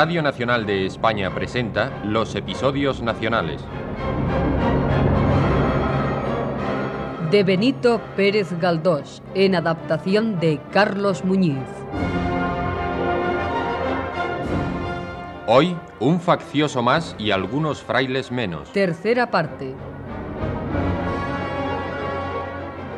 Radio Nacional de España presenta los episodios nacionales. De Benito Pérez Galdós, en adaptación de Carlos Muñiz. Hoy, un faccioso más y algunos frailes menos. Tercera parte.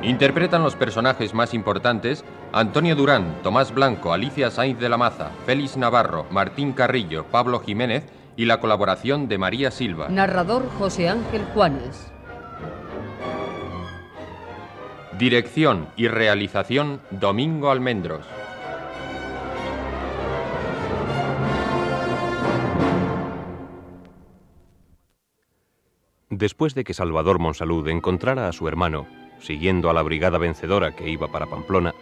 Interpretan los personajes más importantes Antonio Durán, Tomás Blanco, Alicia Sainz de la Maza, Félix Navarro, Martín Carrillo, Pablo Jiménez y la colaboración de María Silva. Narrador José Ángel Juanes. Dirección y realización Domingo Almendros. Después de que Salvador Monsalud encontrara a su hermano, siguiendo a la brigada vencedora que iba para Pamplona,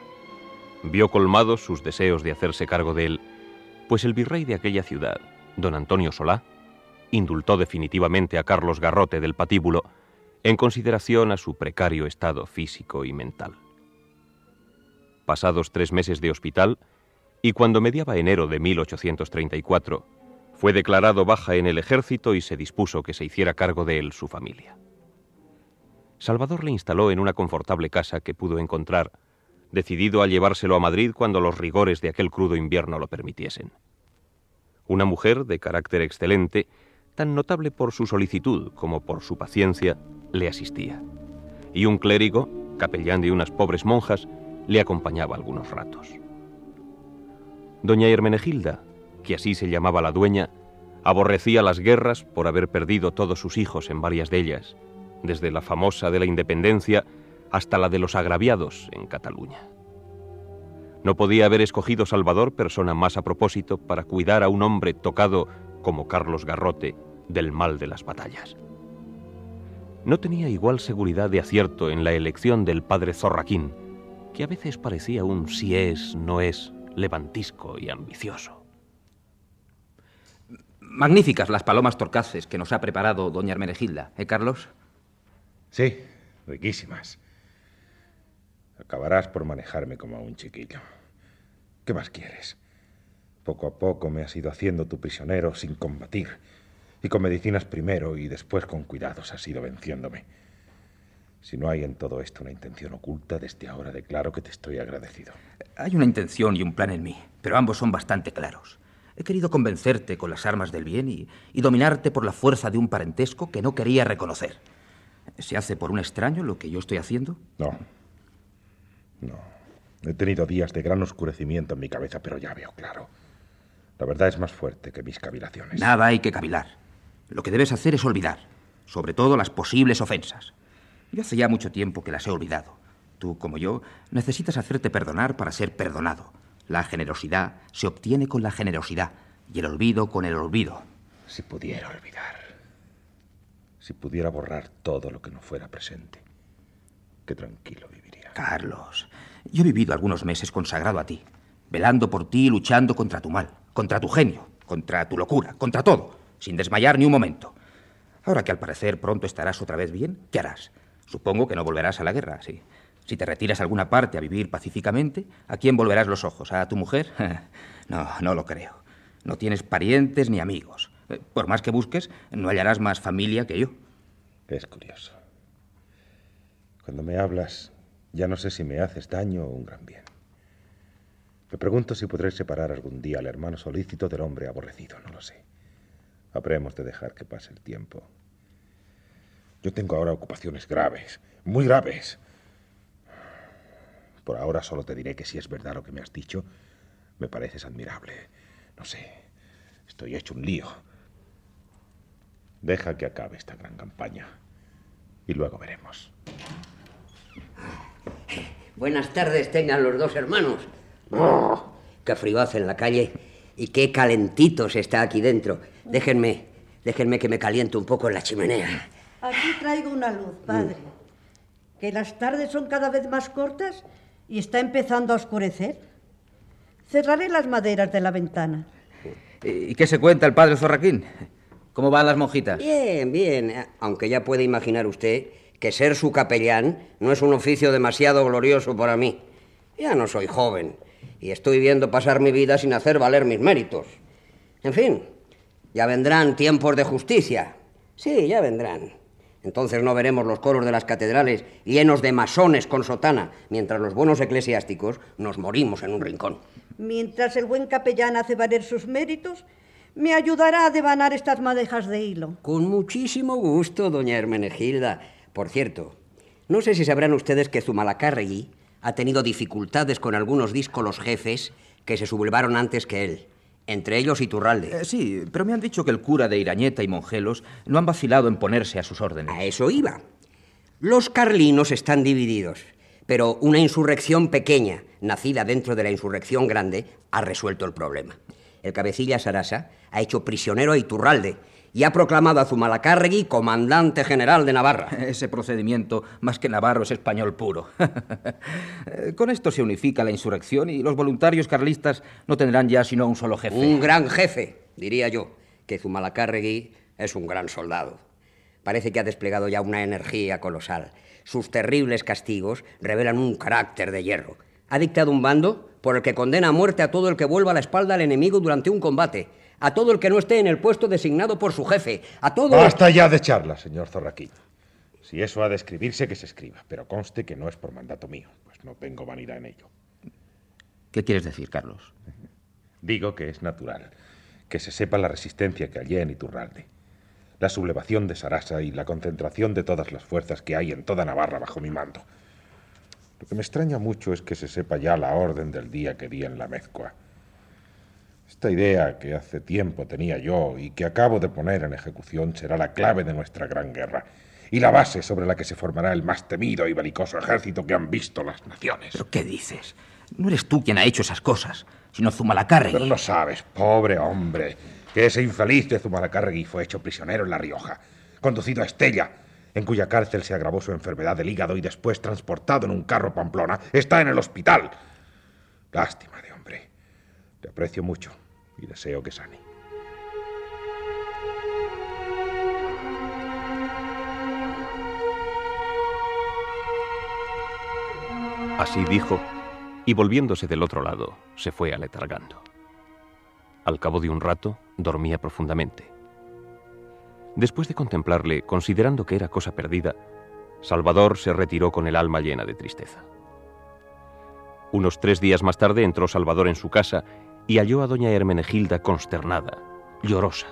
vio colmados sus deseos de hacerse cargo de él, pues el virrey de aquella ciudad, don Antonio Solá, indultó definitivamente a Carlos Garrote del Patíbulo en consideración a su precario estado físico y mental. Pasados tres meses de hospital, y cuando mediaba enero de 1834, fue declarado baja en el ejército y se dispuso que se hiciera cargo de él su familia. Salvador le instaló en una confortable casa que pudo encontrar, decidido a llevárselo a Madrid cuando los rigores de aquel crudo invierno lo permitiesen. Una mujer de carácter excelente, tan notable por su solicitud como por su paciencia, le asistía. Y un clérigo, capellán de unas pobres monjas, le acompañaba algunos ratos. Doña Hermenegilda, que así se llamaba la dueña, aborrecía las guerras por haber perdido todos sus hijos en varias de ellas, desde la famosa de la Independencia hasta la de los agraviados en Cataluña. No podía haber escogido Salvador persona más a propósito para cuidar a un hombre tocado como Carlos Garrote del mal de las batallas. No tenía igual seguridad de acierto en la elección del padre Zorraquín, que a veces parecía un si es, no es, levantisco y ambicioso. Magníficas las palomas torcaces que nos ha preparado doña Hermenegilda, ¿eh, Carlos? Sí, riquísimas. Acabarás por manejarme como a un chiquillo. ¿Qué más quieres? Poco a poco me has ido haciendo tu prisionero sin combatir. Y con medicinas primero y después con cuidados has ido venciéndome. Si no hay en todo esto una intención oculta, desde ahora declaro que te estoy agradecido. Hay una intención y un plan en mí, pero ambos son bastante claros. He querido convencerte con las armas del bien y, y dominarte por la fuerza de un parentesco que no quería reconocer. ¿Se hace por un extraño lo que yo estoy haciendo? No. No. He tenido días de gran oscurecimiento en mi cabeza, pero ya veo claro. La verdad es más fuerte que mis cavilaciones. Nada hay que cavilar. Lo que debes hacer es olvidar, sobre todo las posibles ofensas. Yo hace ya mucho tiempo que las he olvidado. Tú, como yo, necesitas hacerte perdonar para ser perdonado. La generosidad se obtiene con la generosidad y el olvido con el olvido. Si pudiera olvidar. Si pudiera borrar todo lo que no fuera presente. Qué tranquilo viviría. Carlos, yo he vivido algunos meses consagrado a ti, velando por ti y luchando contra tu mal, contra tu genio, contra tu locura, contra todo, sin desmayar ni un momento. Ahora que al parecer pronto estarás otra vez bien, ¿qué harás? Supongo que no volverás a la guerra, sí. Si te retiras a alguna parte a vivir pacíficamente, ¿a quién volverás los ojos? ¿A tu mujer? no, no lo creo. No tienes parientes ni amigos. Por más que busques, no hallarás más familia que yo. Es curioso. Cuando me hablas, ya no sé si me haces daño o un gran bien. Me pregunto si podré separar algún día al hermano solícito del hombre aborrecido, no lo sé. Habremos de dejar que pase el tiempo. Yo tengo ahora ocupaciones graves, muy graves. Por ahora solo te diré que si es verdad lo que me has dicho, me pareces admirable. No sé, estoy hecho un lío. Deja que acabe esta gran campaña y luego veremos. Buenas tardes tengan los dos hermanos. Oh, qué frío hace en la calle y qué calentito se está aquí dentro. Déjenme, déjenme que me caliente un poco en la chimenea. Aquí traigo una luz, padre. Que las tardes son cada vez más cortas y está empezando a oscurecer. Cerraré las maderas de la ventana. ¿Y qué se cuenta el padre Zorraquín? ¿Cómo van las monjitas? Bien, bien. Aunque ya puede imaginar usted que ser su capellán no es un oficio demasiado glorioso para mí. Ya no soy joven y estoy viendo pasar mi vida sin hacer valer mis méritos. En fin, ya vendrán tiempos de justicia. Sí, ya vendrán. Entonces no veremos los coros de las catedrales llenos de masones con sotana, mientras los buenos eclesiásticos nos morimos en un rincón. Mientras el buen capellán hace valer sus méritos, me ayudará a devanar estas madejas de hilo. Con muchísimo gusto, doña Hermenegilda. Por cierto, no sé si sabrán ustedes que Zumalacárregui ha tenido dificultades con algunos díscolos jefes que se sublevaron antes que él. Entre ellos Iturralde. Eh, sí, pero me han dicho que el cura de Irañeta y Monjelos no han vacilado en ponerse a sus órdenes. A eso iba. Los carlinos están divididos, pero una insurrección pequeña, nacida dentro de la insurrección grande, ha resuelto el problema. El cabecilla Sarasa ha hecho prisionero a Iturralde y ha proclamado a Zumalacárregui comandante general de Navarra. Ese procedimiento, más que navarro, es español puro. Con esto se unifica la insurrección y los voluntarios carlistas no tendrán ya sino un solo jefe. Un gran jefe, diría yo, que Zumalacárregui es un gran soldado. Parece que ha desplegado ya una energía colosal. Sus terribles castigos revelan un carácter de hierro. Ha dictado un bando por el que condena a muerte a todo el que vuelva la espalda al enemigo durante un combate a todo el que no esté en el puesto designado por su jefe, a todo... Basta ya de charla, señor Zorraquín. Si eso ha de escribirse, que se escriba, pero conste que no es por mandato mío, pues no tengo vanidad en ello. ¿Qué quieres decir, Carlos? Digo que es natural que se sepa la resistencia que hallé en Iturralde, la sublevación de Sarasa y la concentración de todas las fuerzas que hay en toda Navarra bajo mi mando. Lo que me extraña mucho es que se sepa ya la orden del día que di en la mezcua esta idea que hace tiempo tenía yo y que acabo de poner en ejecución será la clave de nuestra gran guerra y la base sobre la que se formará el más temido y belicoso ejército que han visto las naciones. ¿Pero qué dices? No eres tú quien ha hecho esas cosas, sino Zumalacárregui. Pero no sabes, pobre hombre, que ese infeliz de Zumalacárregui fue hecho prisionero en La Rioja, conducido a Estella, en cuya cárcel se agravó su enfermedad del hígado y después transportado en un carro Pamplona, está en el hospital. Lástima de hombre. Te aprecio mucho y deseo que sane. Así dijo, y volviéndose del otro lado, se fue aletargando. Al cabo de un rato, dormía profundamente. Después de contemplarle, considerando que era cosa perdida, Salvador se retiró con el alma llena de tristeza. Unos tres días más tarde entró Salvador en su casa y halló a doña Hermenegilda consternada, llorosa.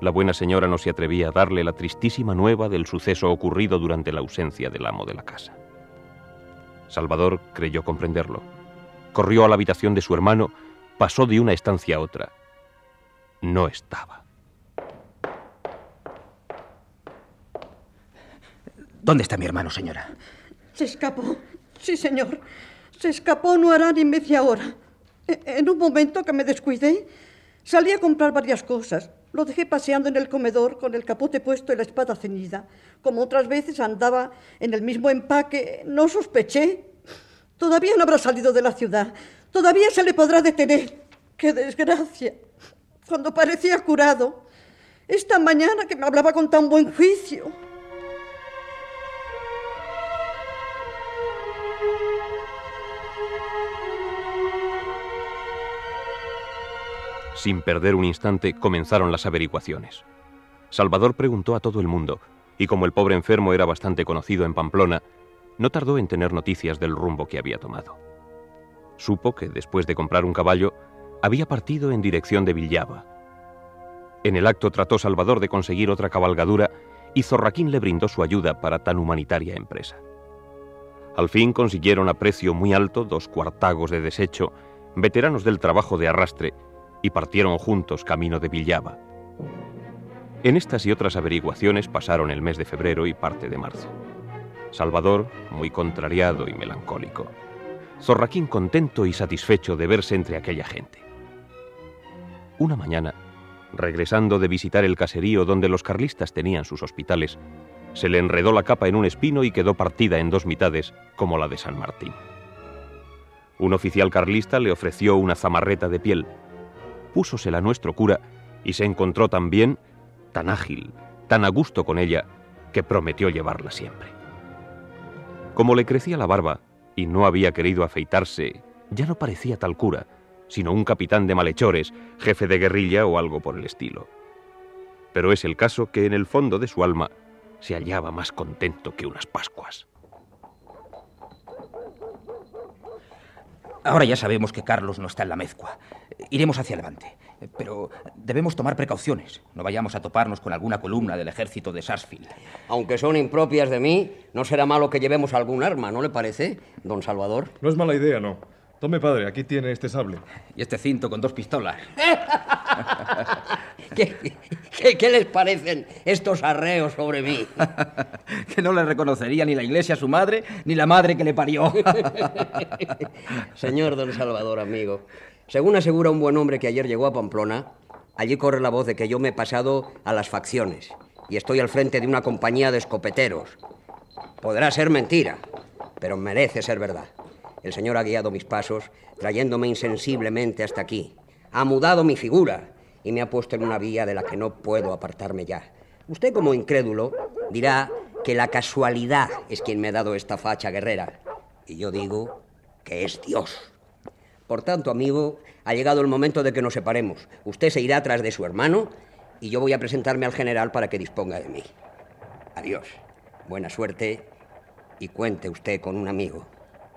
La buena señora no se atrevía a darle la tristísima nueva del suceso ocurrido durante la ausencia del amo de la casa. Salvador creyó comprenderlo. Corrió a la habitación de su hermano, pasó de una estancia a otra. No estaba. ¿Dónde está mi hermano, señora? Se escapó. Sí, señor. Se escapó no hará ni media hora. En un momento que me descuidé, salí a comprar varias cosas. Lo dejé paseando en el comedor con el capote puesto y la espada ceñida. Como otras veces andaba en el mismo empaque, no sospeché. Todavía no habrá salido de la ciudad. Todavía se le podrá detener. ¡Qué desgracia! Cuando parecía curado. Esta mañana que me hablaba con tan buen juicio. Sin perder un instante comenzaron las averiguaciones. Salvador preguntó a todo el mundo, y como el pobre enfermo era bastante conocido en Pamplona, no tardó en tener noticias del rumbo que había tomado. Supo que, después de comprar un caballo, había partido en dirección de Villava. En el acto trató Salvador de conseguir otra cabalgadura y Zorraquín le brindó su ayuda para tan humanitaria empresa. Al fin consiguieron a precio muy alto dos cuartagos de desecho, veteranos del trabajo de arrastre, y partieron juntos camino de Villava. En estas y otras averiguaciones pasaron el mes de febrero y parte de marzo. Salvador, muy contrariado y melancólico. Zorraquín contento y satisfecho de verse entre aquella gente. Una mañana, regresando de visitar el caserío donde los carlistas tenían sus hospitales, se le enredó la capa en un espino y quedó partida en dos mitades, como la de San Martín. Un oficial carlista le ofreció una zamarreta de piel, púsosela nuestro cura y se encontró tan bien, tan ágil, tan a gusto con ella, que prometió llevarla siempre. Como le crecía la barba y no había querido afeitarse, ya no parecía tal cura, sino un capitán de malhechores, jefe de guerrilla o algo por el estilo. Pero es el caso que en el fondo de su alma se hallaba más contento que unas Pascuas. Ahora ya sabemos que Carlos no está en la mezcua. Iremos hacia Levante. Pero debemos tomar precauciones. No vayamos a toparnos con alguna columna del ejército de Sarsfield. Aunque son impropias de mí, no será malo que llevemos algún arma, ¿no le parece, don Salvador? No es mala idea, no. Tome, padre, aquí tiene este sable. Y este cinto con dos pistolas. ¿Qué, qué, qué les parecen estos arreos sobre mí? que no le reconocería ni la iglesia a su madre, ni la madre que le parió. Señor don Salvador, amigo, según asegura un buen hombre que ayer llegó a Pamplona, allí corre la voz de que yo me he pasado a las facciones y estoy al frente de una compañía de escopeteros. Podrá ser mentira, pero merece ser verdad. El Señor ha guiado mis pasos, trayéndome insensiblemente hasta aquí. Ha mudado mi figura y me ha puesto en una vía de la que no puedo apartarme ya. Usted, como incrédulo, dirá que la casualidad es quien me ha dado esta facha guerrera. Y yo digo que es Dios. Por tanto, amigo, ha llegado el momento de que nos separemos. Usted se irá tras de su hermano y yo voy a presentarme al general para que disponga de mí. Adiós. Buena suerte y cuente usted con un amigo.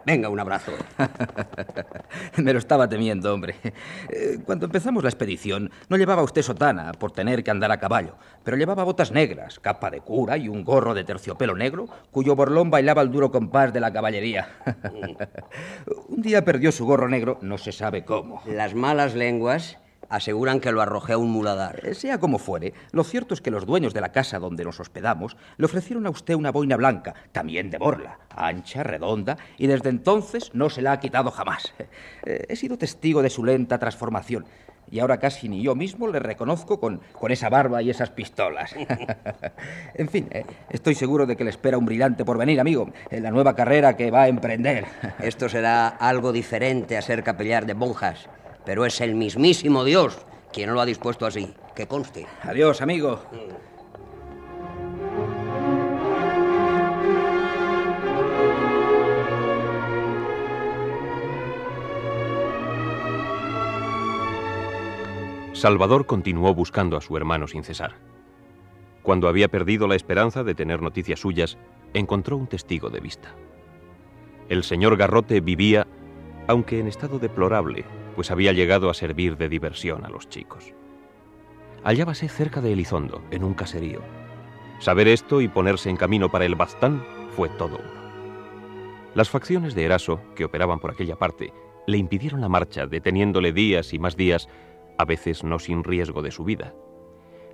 Venga, un abrazo. Me lo estaba temiendo, hombre. Eh, Cuando empezamos la expedición, no llevaba usted sotana por tener que andar a caballo, pero llevaba botas negras, capa de cura y un gorro de terciopelo negro, cuyo borlón bailaba el duro compás de la caballería. un día perdió su gorro negro, no se sabe cómo. Las malas lenguas aseguran que lo arrojé a un muladar. Eh, Sea como fuere, lo cierto es que los dueños de la casa donde nos hospedamos le ofrecieron a usted una boina blanca, también de borla, ancha, redonda, y desde entonces no se la ha quitado jamás. Eh, He sido testigo de su lenta transformación, y ahora casi ni yo mismo le reconozco con, con esa barba y esas pistolas. en fin, eh, estoy seguro de que le espera un brillante porvenir, amigo, en la nueva carrera que va a emprender. Esto será algo diferente a ser capellar de monjas, pero es el mismísimo Dios quien lo ha dispuesto así. Que conste. Adiós, amigo. Salvador continuó buscando a su hermano sin cesar. Cuando había perdido la esperanza de tener noticias suyas, encontró un testigo de vista. El señor Garrote vivía, aunque en estado deplorable, pues había llegado a servir de diversión a los chicos. Hallábase cerca de Elizondo, en un caserío. Saber esto y ponerse en camino para el Baztán fue todo uno. Las facciones de Eraso, que operaban por aquella parte, le impidieron la marcha, deteniéndole días y más días, a veces no sin riesgo de su vida.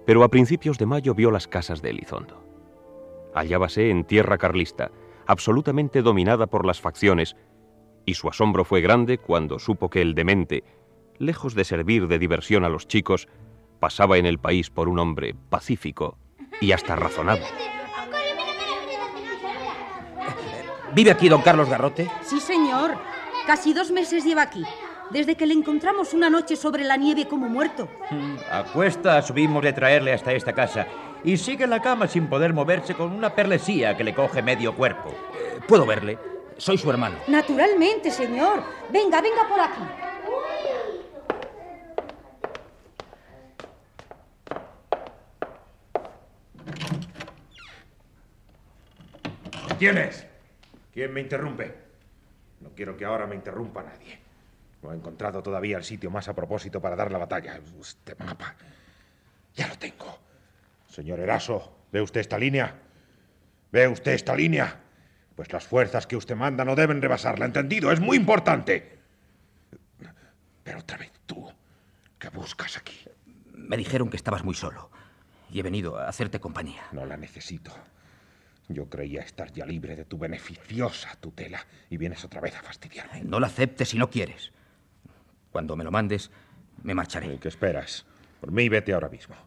Pero a principios de mayo vio las casas de Elizondo. Hallábase en tierra carlista, absolutamente dominada por las facciones, y su asombro fue grande cuando supo que el demente, lejos de servir de diversión a los chicos, pasaba en el país por un hombre pacífico y hasta razonable. ¿Vive aquí don Carlos Garrote? Sí, señor. Casi dos meses lleva aquí. Desde que le encontramos una noche sobre la nieve como muerto. A cuesta subimos de traerle hasta esta casa y sigue en la cama sin poder moverse con una perlesía que le coge medio cuerpo. Eh, Puedo verle. Soy su hermano. Naturalmente, señor. Venga, venga por aquí. ¿Quién es? ¿Quién me interrumpe? No quiero que ahora me interrumpa nadie. No he encontrado todavía el sitio más a propósito para dar la batalla. Este mapa. Ya lo tengo. Señor Eraso, ¿ve usted esta línea? ¿Ve usted esta línea? Pues las fuerzas que usted manda no deben rebasarla, ¿entendido? Es muy importante. Pero otra vez tú, ¿qué buscas aquí? Me dijeron que estabas muy solo. Y he venido a hacerte compañía. No la necesito. Yo creía estar ya libre de tu beneficiosa tutela y vienes otra vez a fastidiarme. No la aceptes si no quieres. Cuando me lo mandes, me marcharé. ¿Y qué esperas? Por mí, vete ahora mismo.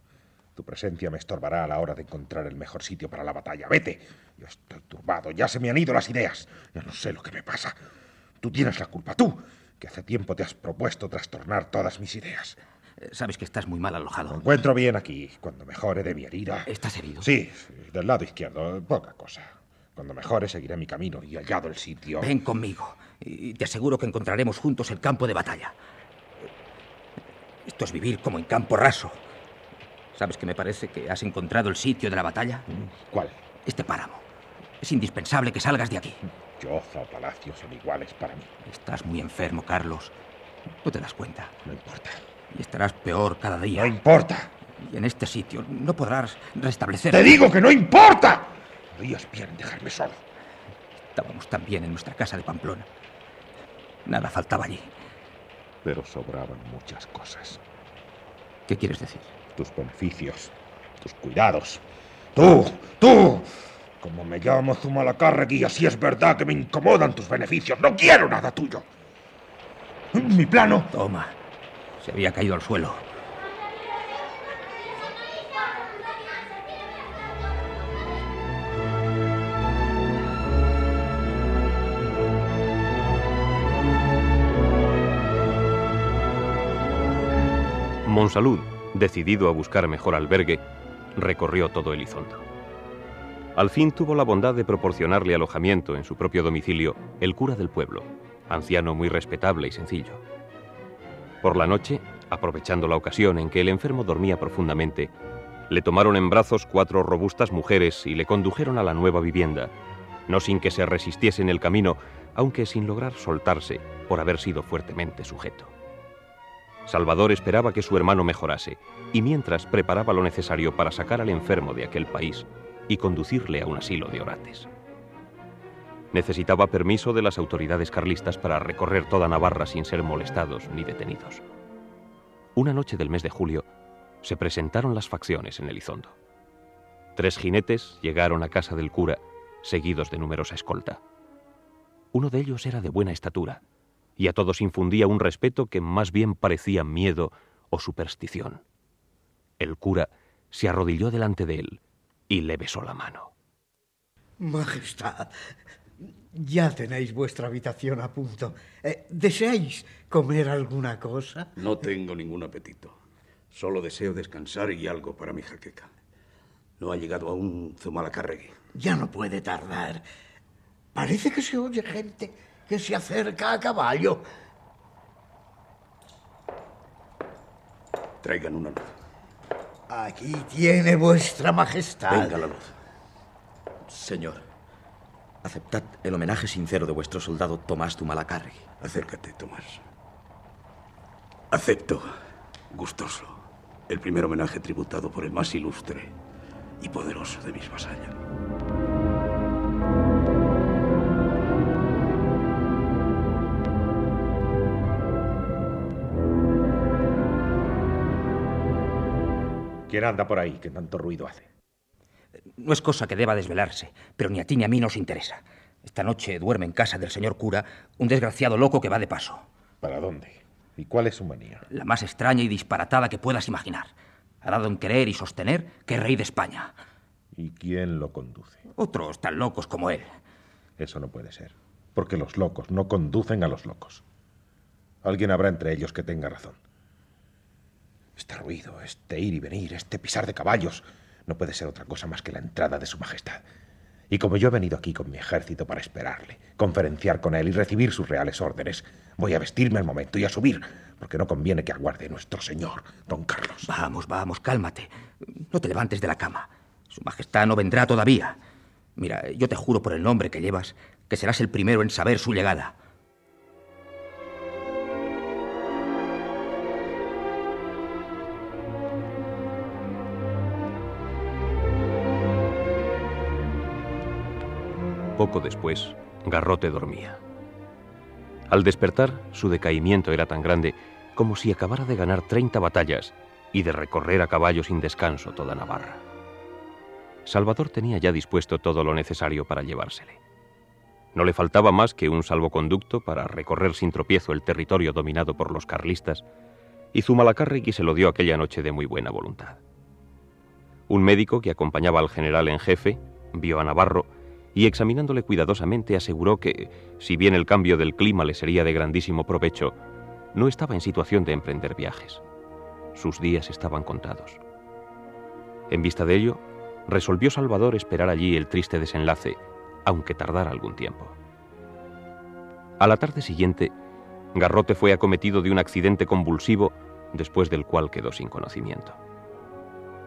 Tu presencia me estorbará a la hora de encontrar el mejor sitio para la batalla. Vete. Yo estoy turbado. Ya se me han ido las ideas. Ya no sé lo que me pasa. Tú tienes la culpa. Tú, que hace tiempo te has propuesto trastornar todas mis ideas. Eh, Sabes que estás muy mal Me alojado. encuentro bien aquí. Cuando mejore de mi herida. ¿Estás herido? Sí, sí, del lado izquierdo. Poca cosa. Cuando mejore seguiré mi camino y hallado el sitio. Ven conmigo. Y te aseguro que encontraremos juntos el campo de batalla. Esto es vivir como en campo raso. ¿Sabes que me parece que has encontrado el sitio de la batalla? ¿Cuál? Este páramo. Es indispensable que salgas de aquí. Choza o palacio son iguales para mí. Estás muy enfermo, Carlos. No te das cuenta. No importa. Y estarás peor cada día. No importa. Y en este sitio no podrás restablecer. ¡Te digo que no importa! Podrías bien dejarme solo. Estábamos tan bien en nuestra casa de Pamplona. Nada faltaba allí. Pero sobraban muchas cosas. ¿Qué quieres decir? Tus beneficios, tus cuidados. Tú, tú. Como me llamo Zumalacárregui, y así es verdad que me incomodan tus beneficios. No quiero nada tuyo. Mi plano. Toma. Se había caído al suelo. Monsalud, decidido a buscar mejor albergue, recorrió todo Elizondo. Al fin tuvo la bondad de proporcionarle alojamiento en su propio domicilio el cura del pueblo, anciano muy respetable y sencillo. Por la noche, aprovechando la ocasión en que el enfermo dormía profundamente, le tomaron en brazos cuatro robustas mujeres y le condujeron a la nueva vivienda, no sin que se resistiese en el camino, aunque sin lograr soltarse por haber sido fuertemente sujeto. Salvador esperaba que su hermano mejorase y mientras preparaba lo necesario para sacar al enfermo de aquel país y conducirle a un asilo de orates. Necesitaba permiso de las autoridades carlistas para recorrer toda Navarra sin ser molestados ni detenidos. Una noche del mes de julio se presentaron las facciones en Elizondo. Tres jinetes llegaron a casa del cura, seguidos de numerosa escolta. Uno de ellos era de buena estatura, y a todos infundía un respeto que más bien parecía miedo o superstición. El cura se arrodilló delante de él y le besó la mano. Majestad, ya tenéis vuestra habitación a punto. Eh, ¿Deseáis comer alguna cosa? No tengo ningún apetito. Solo deseo descansar y algo para mi jaqueca. No ha llegado aún Zumalacárregui. Ya no puede tardar. Parece que se oye gente que se acerca a caballo. Traigan una luz. Aquí tiene vuestra majestad. Venga la luz. Señor, aceptad el homenaje sincero de vuestro soldado Tomás Zumalacárregui. Acércate, Tomás. Acepto, gustoso, el primer homenaje tributado por el más ilustre y poderoso de mis vasallos. ¿Quién anda por ahí que tanto ruido hace? No es cosa que deba desvelarse, pero ni a ti ni a mí nos interesa. Esta noche duerme en casa del señor cura un desgraciado loco que va de paso. ¿Para dónde? ¿Y cuál es su manía? La más extraña y disparatada que puedas imaginar. Ha dado en creer y sostener que es rey de España. ¿Y quién lo conduce? Otros tan locos como él. Eso no puede ser, porque los locos no conducen a los locos. Alguien habrá entre ellos que tenga razón. Este ruido, este ir y venir, este pisar de caballos, no puede ser otra cosa más que la entrada de Su Majestad. Y como yo he venido aquí con mi ejército para esperarle, conferenciar con él y recibir sus reales órdenes, voy a vestirme al momento y a subir, porque no conviene que aguarde nuestro señor, don Carlos. Vamos, vamos, cálmate. No te levantes de la cama. Su Majestad no vendrá todavía. Mira, yo te juro por el nombre que llevas que serás el primero en saber su llegada. Poco después, Garrote dormía. Al despertar, su decaimiento era tan grande como si acabara de ganar 30 batallas y de recorrer a caballo sin descanso toda Navarra. Salvador tenía ya dispuesto todo lo necesario para llevársele. No le faltaba más que un salvoconducto para recorrer sin tropiezo el territorio dominado por los carlistas, y Zumalacárregui se lo dio aquella noche de muy buena voluntad. Un médico que acompañaba al general en jefe vio a Navarro y examinándole cuidadosamente aseguró que, si bien el cambio del clima le sería de grandísimo provecho, no estaba en situación de emprender viajes. Sus días estaban contados. En vista de ello, resolvió Salvador esperar allí el triste desenlace, aunque tardara algún tiempo. A la tarde siguiente, Garrote fue acometido de un accidente convulsivo después del cual quedó sin conocimiento.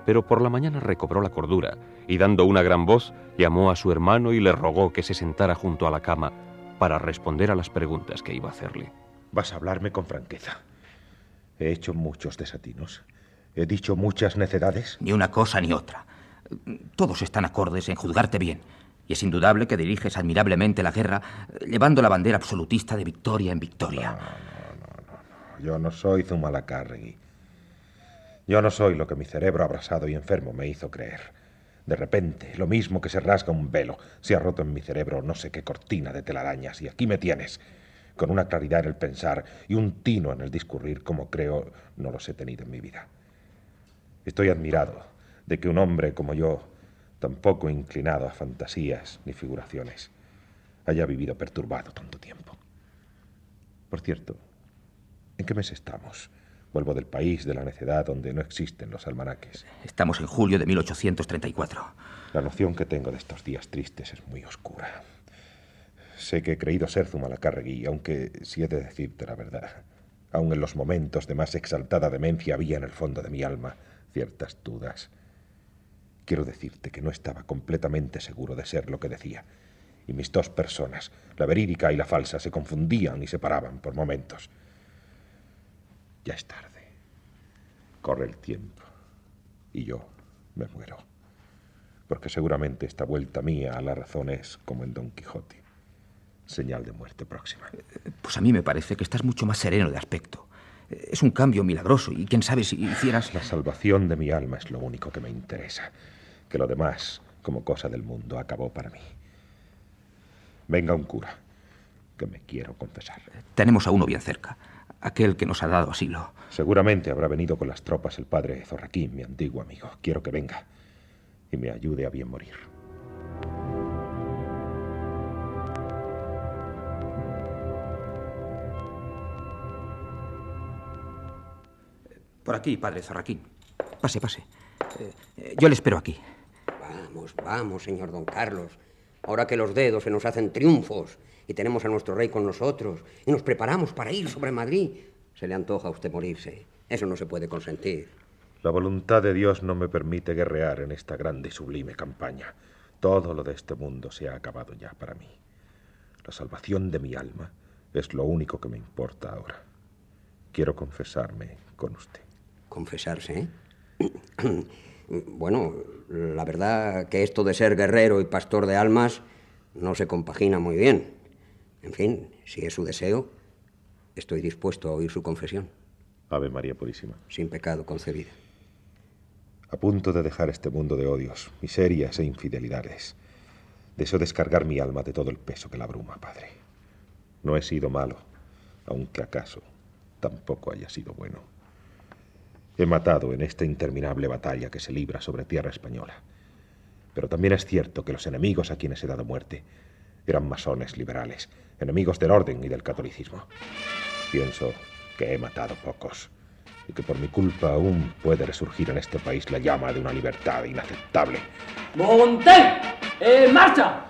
Pero por la mañana recobró la cordura y dando una gran voz llamó a su hermano y le rogó que se sentara junto a la cama para responder a las preguntas que iba a hacerle. Vas a hablarme con franqueza. He hecho muchos desatinos. He dicho muchas necedades. Ni una cosa ni otra. Todos están acordes en juzgarte bien. Y es indudable que diriges admirablemente la guerra, llevando la bandera absolutista de victoria en victoria. No, no, no, no. Yo no soy Zumalacárregui. Yo no soy lo que mi cerebro abrasado y enfermo me hizo creer. De repente, lo mismo que se rasga un velo, se ha roto en mi cerebro no sé qué cortina de telarañas, y aquí me tienes, con una claridad en el pensar y un tino en el discurrir como creo no los he tenido en mi vida. Estoy admirado de que un hombre como yo, tan poco inclinado a fantasías ni figuraciones, haya vivido perturbado tanto tiempo. Por cierto, ¿en qué mes estamos? Vuelvo del país de la necedad donde no existen los almanaques. Estamos en julio de 1834. La noción que tengo de estos días tristes es muy oscura. Sé que he creído ser Zumalacárregui, aunque si he de decirte la verdad, aun en los momentos de más exaltada demencia había en el fondo de mi alma ciertas dudas. Quiero decirte que no estaba completamente seguro de ser lo que decía, y mis dos personas, la verídica y la falsa, se confundían y separaban por momentos. Ya es tarde. Corre el tiempo. Y yo me muero. Porque seguramente esta vuelta mía a la razón es como en Don Quijote. Señal de muerte próxima. Pues a mí me parece que estás mucho más sereno de aspecto. Es un cambio milagroso y quién sabe si hicieras... La salvación de mi alma es lo único que me interesa. Que lo demás, como cosa del mundo, acabó para mí. Venga un cura, que me quiero confesar. Tenemos a uno bien cerca, aquel que nos ha dado asilo. Seguramente habrá venido con las tropas el padre Zorraquín, mi antiguo amigo. Quiero que venga y me ayude a bien morir. Por aquí, padre Zorraquín. Pase, pase. Eh, yo le espero aquí. Vamos, vamos, señor don Carlos. Ahora que los dedos se nos hacen triunfos y tenemos a nuestro rey con nosotros y nos preparamos para ir sobre Madrid, se le antoja a usted morirse. Eso no se puede consentir. La voluntad de Dios no me permite guerrear en esta grande y sublime campaña. Todo lo de este mundo se ha acabado ya para mí. La salvación de mi alma es lo único que me importa ahora. Quiero confesarme con usted. ¿Confesarse? ¿eh? bueno, la verdad que esto de ser guerrero y pastor de almas no se compagina muy bien. En fin, si es su deseo, estoy dispuesto a oír su confesión. Ave María Purísima. Sin pecado concebida. A punto de dejar este mundo de odios, miserias e infidelidades, deseo descargar mi alma de todo el peso que la abruma, Padre. No he sido malo, aunque acaso tampoco haya sido bueno. He matado en esta interminable batalla que se libra sobre tierra española. Pero también es cierto que los enemigos a quienes he dado muerte eran masones liberales, enemigos del orden y del catolicismo. Pienso que he matado pocos y que por mi culpa aún puede resurgir en este país la llama de una libertad inaceptable. ¡Monten! ¡En marcha!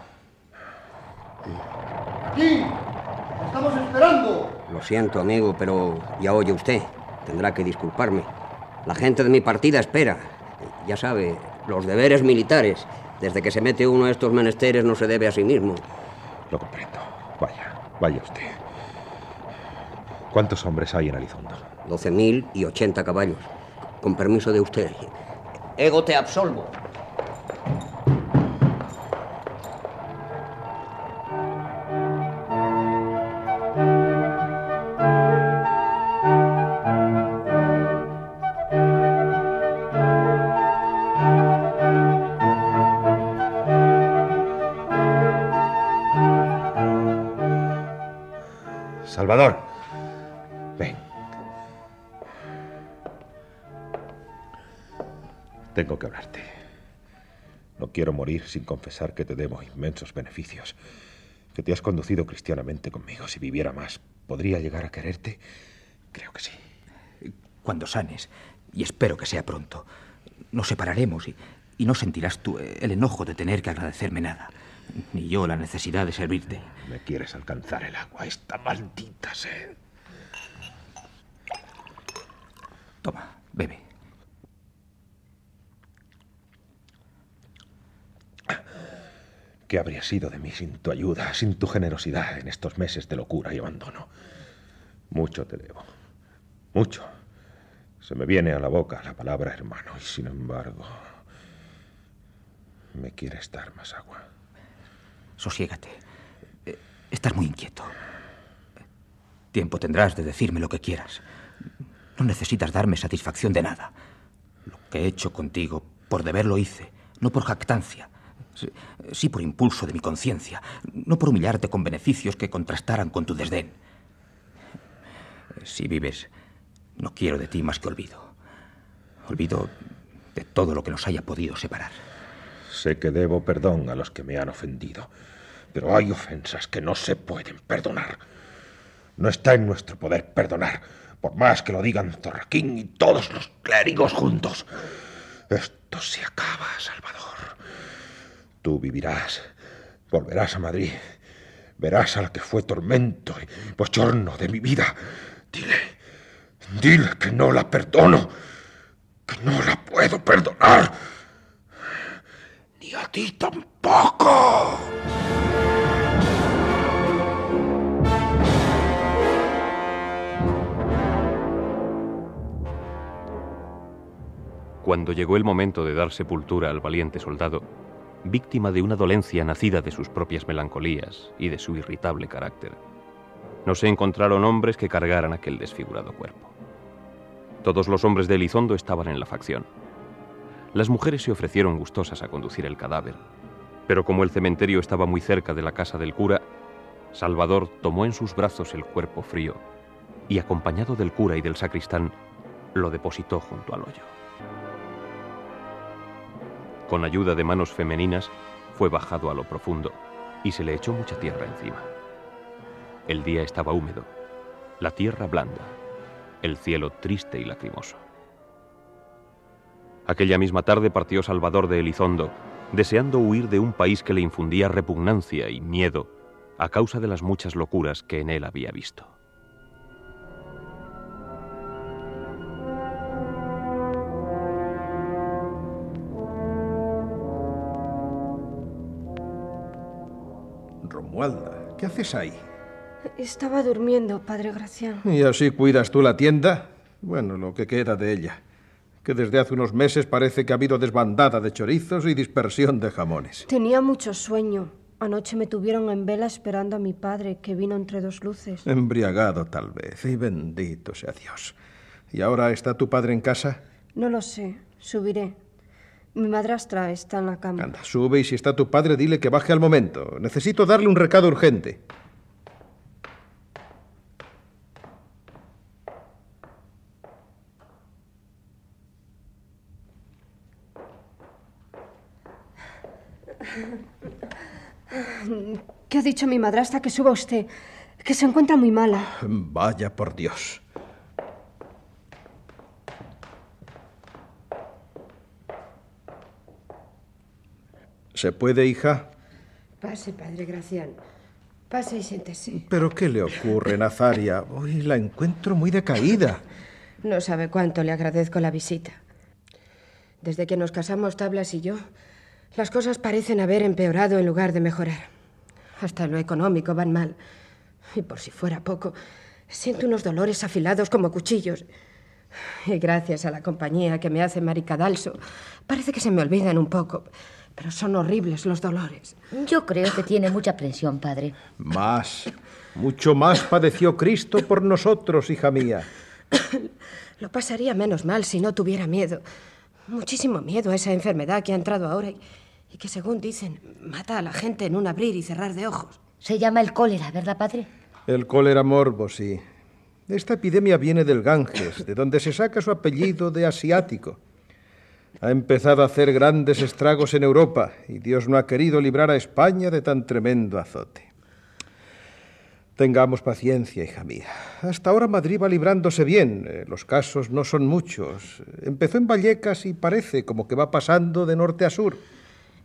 ¡Aquí! ¡Estamos esperando! Lo siento, amigo, pero ya oye usted. Tendrá que disculparme. La gente de mi partida espera. Ya sabe, los deberes militares. Desde que se mete uno a estos menesteres no se debe a sí mismo. Lo comprendo. Vaya, usted. ¿Cuántos hombres hay en Elizondo? Doce mil y ochenta caballos. Con permiso de usted. Ego te absolvo. Que hablarte. No quiero morir sin confesar que te debo inmensos beneficios, que te has conducido cristianamente conmigo. Si viviera más, ¿podría llegar a quererte? Creo que sí. Cuando sanes, y espero que sea pronto, nos separaremos y, y no sentirás tú el enojo de tener que agradecerme nada ni yo la necesidad de servirte. Me quieres alcanzar el agua, esta maldita sed. Toma, bebe. ¿Qué habría sido de mí sin tu ayuda, sin tu generosidad en estos meses de locura y abandono? Mucho te debo. Mucho. Se me viene a la boca la palabra hermano y sin embargo me quieres dar más agua. Sosiégate. Eh, Estás muy inquieto. Tiempo tendrás de decirme lo que quieras. No necesitas darme satisfacción de nada. Lo que he hecho contigo, por deber lo hice, no por jactancia. Sí, por impulso de mi conciencia, no por humillarte con beneficios que contrastaran con tu desdén. Si vives, no quiero de ti más que olvido. Olvido de todo lo que nos haya podido separar. Sé que debo perdón a los que me han ofendido, pero hay ofensas que no se pueden perdonar. No está en nuestro poder perdonar, por más que lo digan Zorraquín y todos los clérigos juntos. Esto se acaba, Salvador. Tú vivirás, volverás a Madrid, verás a la que fue tormento y bochorno de mi vida. Dile, dile que no la perdono, que no la puedo perdonar. Ni a ti tampoco. Cuando llegó el momento de dar sepultura al valiente soldado, víctima de una dolencia nacida de sus propias melancolías y de su irritable carácter, no se encontraron hombres que cargaran aquel desfigurado cuerpo. Todos los hombres de Elizondo estaban en la facción. Las mujeres se ofrecieron gustosas a conducir el cadáver, pero como el cementerio estaba muy cerca de la casa del cura, Salvador tomó en sus brazos el cuerpo frío y, acompañado del cura y del sacristán, lo depositó junto al hoyo. Con ayuda de manos femeninas, fue bajado a lo profundo y se le echó mucha tierra encima. El día estaba húmedo, la tierra blanda, el cielo triste y lacrimoso. Aquella misma tarde partió Salvador de Elizondo, deseando huir de un país que le infundía repugnancia y miedo a causa de las muchas locuras que en él había visto. Romualda, ¿qué haces ahí? Estaba durmiendo, padre Gracián. ¿Y así cuidas tú la tienda? Bueno, lo que queda de ella. Que desde hace unos meses parece que ha habido desbandada de chorizos y dispersión de jamones. Tenía mucho sueño. Anoche me tuvieron en vela esperando a mi padre, que vino entre dos luces. Embriagado, tal vez. Y bendito sea Dios. ¿Y ahora está tu padre en casa? No lo sé. Subiré. Mi madrastra está en la cama. Anda, sube y si está tu padre, dile que baje al momento. Necesito darle un recado urgente. ¿Qué ha dicho mi madrastra? Que suba usted. Que se encuentra muy mala. Vaya por Dios. ¿Se puede, hija? Pase, padre Gracián. Pase y siéntese. ¿Pero qué le ocurre, Nazaria? Hoy la encuentro muy decaída. No sabe cuánto le agradezco la visita. Desde que nos casamos Tablas y yo, las cosas parecen haber empeorado en lugar de mejorar. Hasta lo económico van mal. Y por si fuera poco, siento unos dolores afilados como cuchillos. Y gracias a la compañía que me hace Maricadalso, parece que se me olvidan un poco. Pero son horribles los dolores. Yo creo que tiene mucha presión, padre. Más, mucho más padeció Cristo por nosotros, hija mía. Lo pasaría menos mal si no tuviera miedo. Muchísimo miedo a esa enfermedad que ha entrado ahora y, y que, según dicen, mata a la gente en un abrir y cerrar de ojos. Se llama el cólera, ¿verdad, padre? El cólera morbo, sí. Esta epidemia viene del Ganges, de donde se saca su apellido de asiático. Ha empezado a hacer grandes estragos en Europa y Dios no ha querido librar a España de tan tremendo azote. Tengamos paciencia, hija mía. Hasta ahora Madrid va librándose bien. Eh, Los casos no son muchos. Empezó en Vallecas y parece como que va pasando de norte a sur.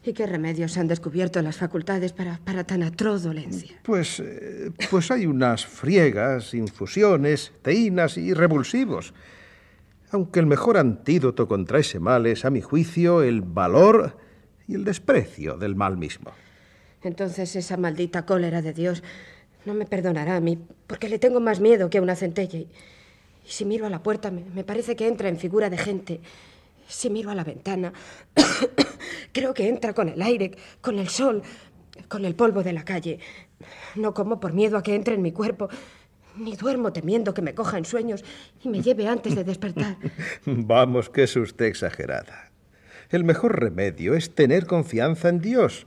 ¿Y qué remedios han descubierto las facultades para, para tan atroz dolencia? Pues, eh, pues hay unas friegas, infusiones, teínas y revulsivos. Aunque el mejor antídoto contra ese mal es, a mi juicio, el valor y el desprecio del mal mismo. Entonces esa maldita cólera de Dios no me perdonará a mí, porque le tengo más miedo que a una centella. Y, si miro a la puerta, me parece que entra en figura de gente. Si miro a la ventana, creo que entra con el aire, con el sol, con el polvo de la calle. No como por miedo a que entre en mi cuerpo, ni duermo temiendo que me coja en sueños y me lleve antes de despertar. Vamos, que es usted exagerada. El mejor remedio es tener confianza en Dios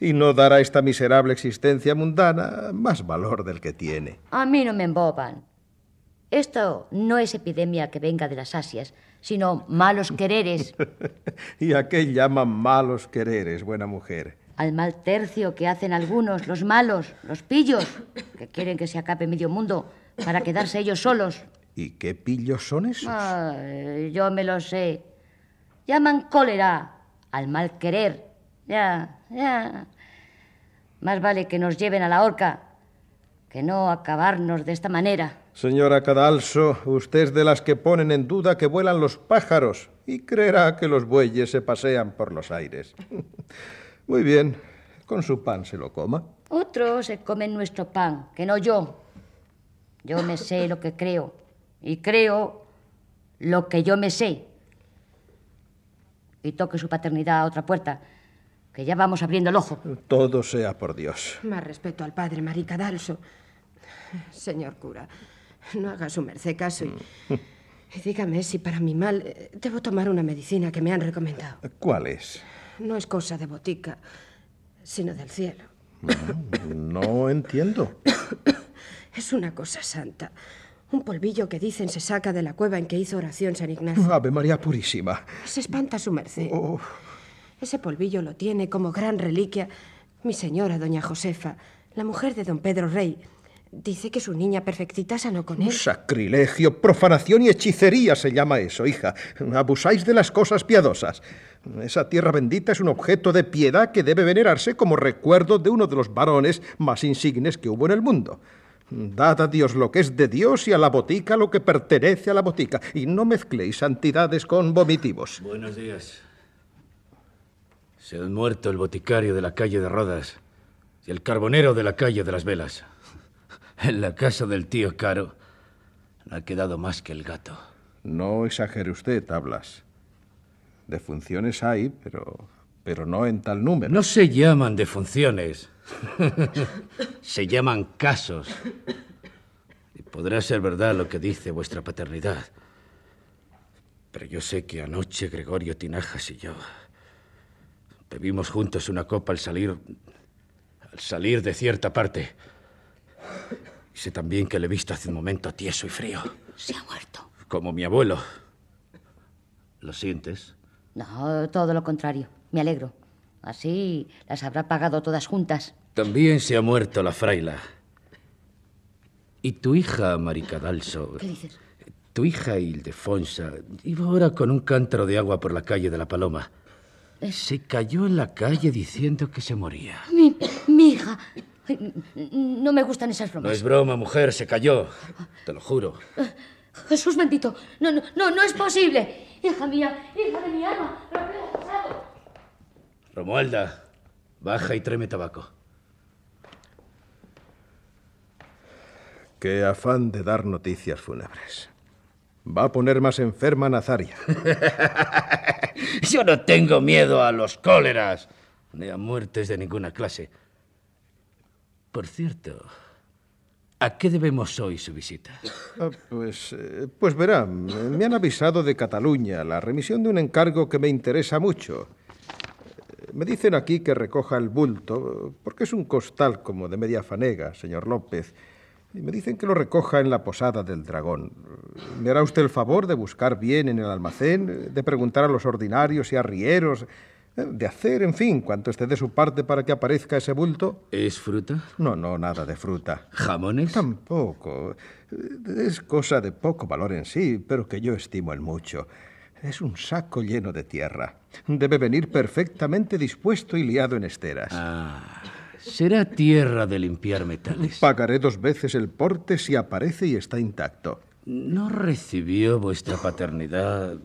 y no dar a esta miserable existencia mundana más valor del que tiene. A mí no me emboban. Esto no es epidemia que venga de las Asias, sino malos quereres. ¿Y a qué llaman malos quereres, buena mujer? Al mal tercio que hacen algunos, los malos, los pillos, que quieren que se acabe medio mundo para quedarse ellos solos. ¿Y qué pillos son esos? Ay, yo me lo sé. Llaman cólera al mal querer. Ya, ya. Más vale que nos lleven a la horca que no acabarnos de esta manera. Señora Cadalso, usted es de las que ponen en duda que vuelan los pájaros y creerá que los bueyes se pasean por los aires. Muy bien, con su pan se lo coma. Otros se comen nuestro pan, que no yo. Yo me sé lo que creo y creo lo que yo me sé. Y toque su paternidad a otra puerta, que ya vamos abriendo el ojo. Todo sea por Dios. Más respeto al padre Maricadalso. Señor cura, no haga su merced caso y, y dígame si para mi mal eh, debo tomar una medicina que me han recomendado. ¿Cuál es? No es cosa de botica, sino del cielo. No entiendo. Es una cosa santa. Un polvillo que dicen se saca de la cueva en que hizo oración San Ignacio. Ave María Purísima. Se espanta su merced. Oh. Ese polvillo lo tiene como gran reliquia mi señora, doña Josefa, la mujer de don Pedro Rey. Dice que su niña perfectita sanó con él. Sacrilegio, profanación y hechicería se llama eso, hija. Abusáis de las cosas piadosas. Esa tierra bendita es un objeto de piedad que debe venerarse como recuerdo de uno de los varones más insignes que hubo en el mundo. Dad a Dios lo que es de Dios y a la botica lo que pertenece a la botica. Y no mezcléis santidades con vomitivos. Buenos días. Se han muerto el boticario de la calle de Rodas y el carbonero de la calle de las Velas. En la casa del tío Caro no ha quedado más que el gato. No exagere usted, Tablas. Defunciones hay, pero, pero no en tal número. No se llaman defunciones. se llaman casos. Y podrá ser verdad lo que dice vuestra paternidad. Pero yo sé que anoche Gregorio Tinajas y yo bebimos juntos una copa al salir al salir de cierta parte. Y sé también que le he visto hace un momento tieso y frío. Se ha muerto. Como mi abuelo. ¿Lo sientes? No, todo lo contrario. Me alegro. Así las habrá pagado todas juntas. También se ha muerto la fraila. Y tu hija, Maricadalso. ¿Qué dices? Tu hija Ildefonsa iba ahora con un cántaro de agua por la calle de la Paloma. Se cayó en la calle diciendo que se moría. Mi, mi hija. No me gustan esas No bromas. es broma, mujer, se cayó. Te lo juro. Jesús bendito. No, no, no, no es posible. Hija mía, hija de mi alma. ¿Pero qué ha pasado? Romualda, baja y tráeme tabaco. Qué afán de dar noticias fúnebres. Va a poner más enferma a Nazaria. Yo no tengo miedo a los cóleras, ni a muertes de ninguna clase. Por cierto, ¿a qué debemos hoy su visita? Ah, Pues, eh, pues verá, me han avisado de Cataluña la remisión de un encargo que me interesa mucho. Eh, Me dicen aquí que recoja el bulto, porque es un costal como de media fanega, señor López. Y me dicen que lo recoja en la posada del dragón. ¿Me hará usted el favor de buscar bien en el almacén, de preguntar a los ordinarios y arrieros, de hacer, en fin, cuanto esté de su parte para que aparezca ese bulto? ¿Es fruta? No, no, nada de fruta. ¿Jamones? Tampoco. Es cosa de poco valor en sí, pero que yo estimo en mucho. Es un saco lleno de tierra. Debe venir perfectamente dispuesto y liado en esteras. Ah, será tierra de limpiar metales. Pagaré dos veces el porte si aparece y está intacto. ¿No recibió vuestra paternidad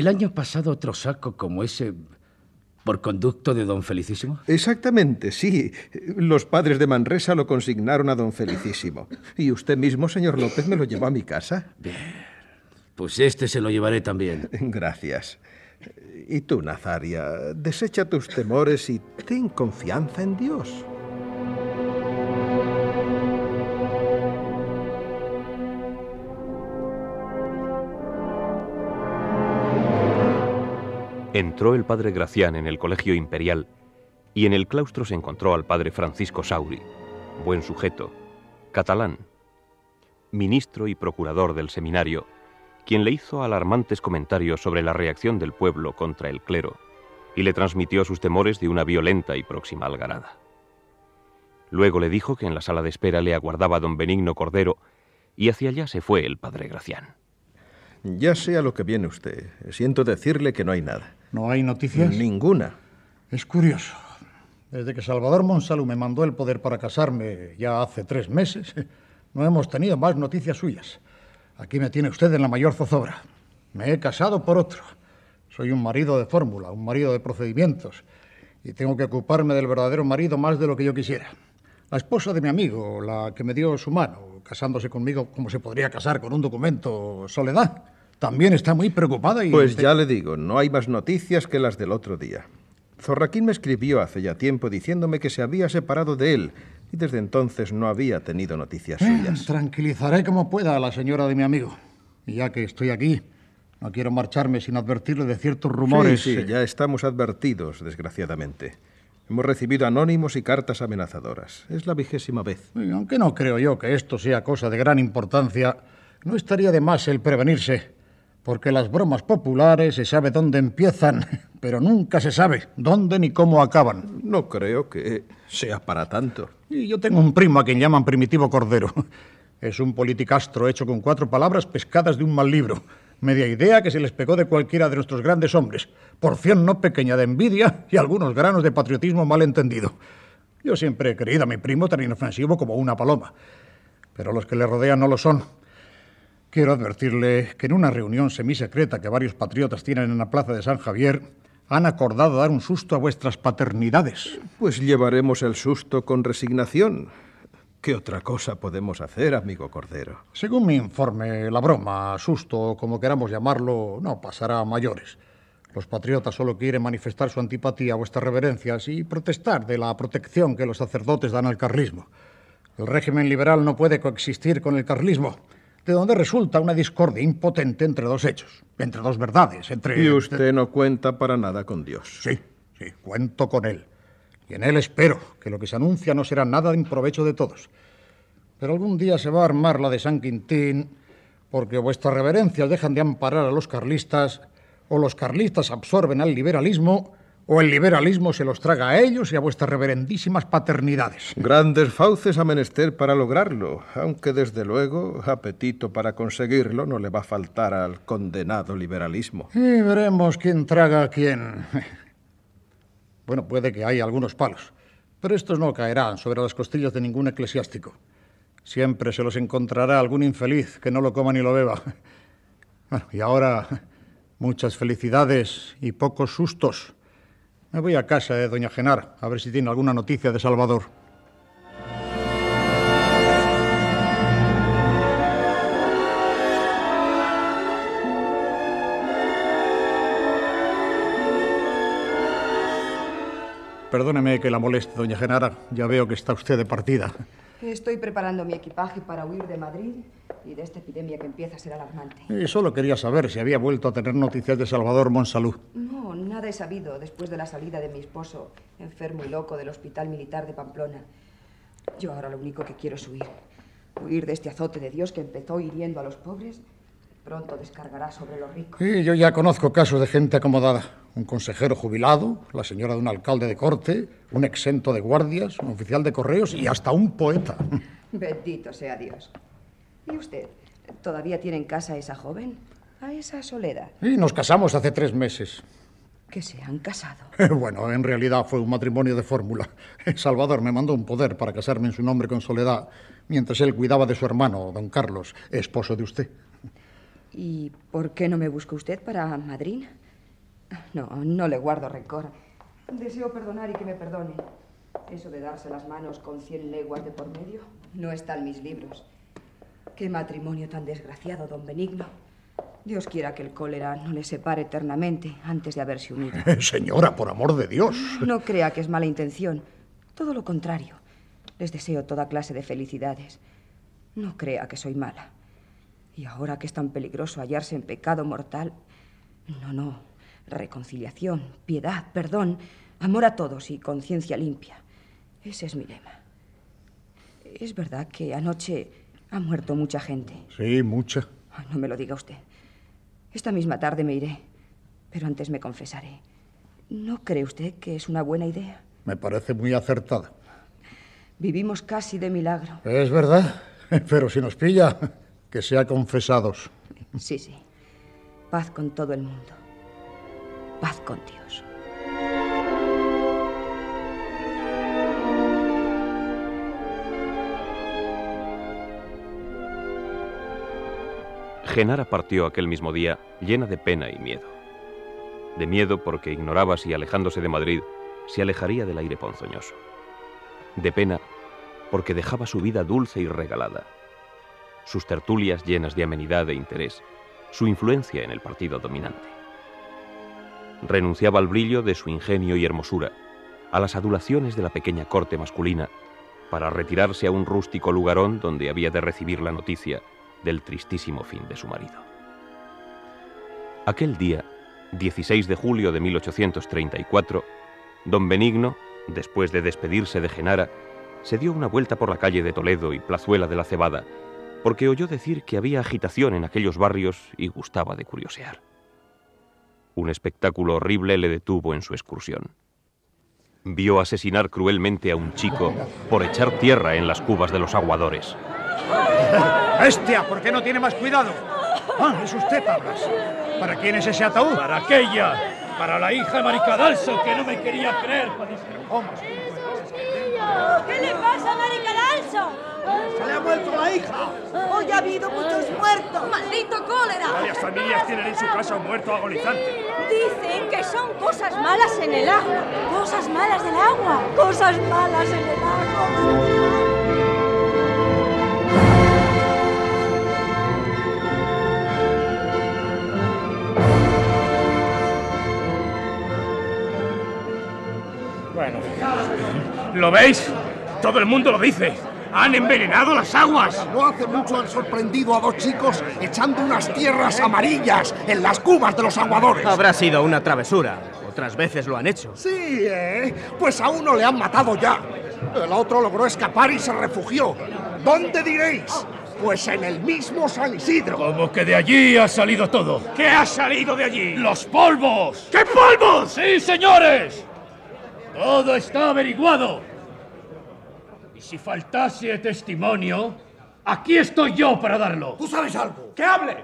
el año pasado otro saco como ese por conducto de don Felicísimo? Exactamente, sí. Los padres de Manresa lo consignaron a don Felicísimo. Y usted mismo, señor López, me lo llevó a mi casa. Bien. Pues este se lo llevaré también. Gracias. Y tú, Nazaria, desecha tus temores y ten confianza en Dios. Entró el padre Gracián en el colegio imperial y en el claustro se encontró al padre Francisco Sauri, buen sujeto, catalán, ministro y procurador del seminario, quien le hizo alarmantes comentarios sobre la reacción del pueblo contra el clero y le transmitió sus temores de una violenta y próxima algarada. Luego le dijo que en la sala de espera le aguardaba don Benigno Cordero y hacia allá se fue el padre Gracián. Ya sé a lo que viene usted. Siento decirle que no hay nada. ¿No hay noticias? Ninguna. Es curioso. Desde que Salvador Monsalud me mandó el poder para casarme ya hace tres meses, no hemos tenido más noticias suyas. Aquí me tiene usted en la mayor zozobra. Me he casado por otro. Soy un marido de fórmula, un marido de procedimientos, y tengo que ocuparme del verdadero marido más de lo que yo quisiera. La esposa de mi amigo, la que me dio su mano, casándose conmigo como se podría casar con un documento, Soledad, también está muy preocupada y... Pues ya le digo, no hay más noticias que las del otro día. Zorraquín me escribió hace ya tiempo diciéndome que se había separado de él y desde entonces no había tenido noticias Eh, suyas. tranquilizaré como pueda a la señora de mi amigo. Y ya que estoy aquí, no quiero marcharme sin advertirle de ciertos rumores. Sí, sí, ya estamos advertidos, desgraciadamente. Hemos recibido anónimos y cartas amenazadoras. Es la vigésima vez. Y aunque no creo yo que esto sea cosa de gran importancia, no estaría de más el prevenirse, porque las bromas populares se sabe dónde empiezan, pero nunca se sabe dónde ni cómo acaban. No creo que sea para tanto. Y yo tengo un primo a quien llaman Primitivo Cordero. Es un politicastro hecho con cuatro palabras pescadas de un mal libro. Media idea que se les pegó de cualquiera de nuestros grandes hombres. Porción no pequeña de envidia y algunos granos de patriotismo mal entendido. Yo siempre he creído a mi primo tan inofensivo como una paloma. Pero los que le rodean no lo son. Quiero advertirle que en una reunión semisecreta que varios patriotas tienen en la plaza de San Javier, han acordado dar un susto a vuestras paternidades. Pues llevaremos el susto con resignación. ¿Qué otra cosa podemos hacer, amigo Cordero? Según mi informe, la broma, susto, como queramos llamarlo, no pasará a mayores. Los patriotas solo quieren manifestar su antipatía a vuestras reverencias y protestar de la protección que los sacerdotes dan al carlismo. El régimen liberal no puede coexistir con el carlismo, de donde resulta una discordia impotente entre dos hechos, entre dos verdades, entre... Y usted no cuenta para nada con Dios. Sí, sí, cuento con él. Y en él espero que lo que se anuncia no será nada en provecho de todos. Pero algún día se va a armar la de San Quintín, porque vuestras reverencias dejan de amparar a los carlistas, o los carlistas absorben al liberalismo, o el liberalismo se los traga a ellos y a vuestras reverendísimas paternidades. Grandes fauces a menester para lograrlo, aunque desde luego apetito para conseguirlo no le va a faltar al condenado liberalismo. Y veremos quién traga a quién. Bueno, puede que haya algunos palos, pero estos no caerán sobre las costillas de ningún eclesiástico. Siempre se los encontrará algún infeliz que no lo coma ni lo beba. Bueno, y ahora muchas felicidades y pocos sustos. Me voy a casa de doña Genar a ver si tiene alguna noticia de Salvador. Perdóneme que la moleste, doña Genara. Ya veo que está usted de partida. Estoy preparando mi equipaje para huir de Madrid y de esta epidemia que empieza a ser alarmante. Y solo quería saber si había vuelto a tener noticias de Salvador Monsalud. No, nada he sabido después de la salida de mi esposo, enfermo y loco del Hospital Militar de Pamplona. Yo ahora lo único que quiero es huir. Huir de este azote de Dios que empezó hiriendo a los pobres. Pronto descargará sobre los ricos. Sí, yo ya conozco casos de gente acomodada. Un consejero jubilado, la señora de un alcalde de corte, un exento de guardias, un oficial de correos y hasta un poeta. Bendito sea Dios. ¿Y usted? ¿Todavía tiene en casa a esa joven? ¿A esa Soledad? Y nos casamos hace tres meses. Que se han casado. Bueno, en realidad fue un matrimonio de fórmula. Salvador me mandó un poder para casarme en su nombre con Soledad, mientras él cuidaba de su hermano, don Carlos, esposo de usted. ¿Y por qué no me busca usted para Madrid? No, no le guardo rencor. Deseo perdonar y que me perdone. Eso de darse las manos con cien leguas de por medio no está en mis libros. Qué matrimonio tan desgraciado, don Benigno. Dios quiera que el cólera no le separe eternamente antes de haberse unido. Señora, por amor de Dios. No crea que es mala intención. Todo lo contrario. Les deseo toda clase de felicidades. No crea que soy mala. Y ahora que es tan peligroso hallarse en pecado mortal. No, no. Reconciliación, piedad, perdón, amor a todos y conciencia limpia. Ese es mi lema. Es verdad que anoche ha muerto mucha gente. Sí, mucha. No me lo diga usted. Esta misma tarde me iré, pero antes me confesaré. ¿No cree usted que es una buena idea? Me parece muy acertada. Vivimos casi de milagro. Es verdad, pero si nos pilla, que sea confesados. Sí, sí. Paz con todo el mundo. Paz con Dios. Genara partió aquel mismo día llena de pena y miedo. De miedo porque ignoraba si alejándose de Madrid se alejaría del aire ponzoñoso. De pena porque dejaba su vida dulce y regalada, sus tertulias llenas de amenidad e interés, su influencia en el partido dominante. Renunciaba al brillo de su ingenio y hermosura, a las adulaciones de la pequeña corte masculina, para retirarse a un rústico lugarón donde había de recibir la noticia del tristísimo fin de su marido. Aquel día, 16 de julio de 1834, don Benigno, después de despedirse de Genara, se dio una vuelta por la calle de Toledo y Plazuela de la Cebada, porque oyó decir que había agitación en aquellos barrios y gustaba de curiosear. Un espectáculo horrible le detuvo en su excursión. Vio asesinar cruelmente a un chico por echar tierra en las cubas de los aguadores. ¡Bestia! ¿Por qué no tiene más cuidado? Ah, es usted, Pablas. ¿Para quién es ese ataúd? Para aquella, para la hija de Maricadalso, que no me quería creer. ¿Qué le pasa a Maricadalso? ¡Se le ha muerto la hija! Hoy ha habido muchos muertos. ¡Maldito cólera! Varias familias tienen en su casa un muerto agonizante. Dicen que son cosas malas en el agua. Cosas malas del agua. Cosas malas en el agua. Bueno, ¿lo veis? Todo el mundo lo dice. Han envenenado las aguas. No hace mucho han sorprendido a dos chicos echando unas tierras amarillas en las cubas de los aguadores. Habrá sido una travesura. Otras veces lo han hecho. Sí, ¿eh? Pues a uno le han matado ya. El otro logró escapar y se refugió. ¿Dónde diréis? Pues en el mismo San Isidro. Como que de allí ha salido todo. ¿Qué ha salido de allí? ¡Los polvos! ¿Qué polvos? Sí, señores. Todo está averiguado. Y si faltase testimonio, aquí estoy yo para darlo. ¿Tú sabes algo? ¡Que hable!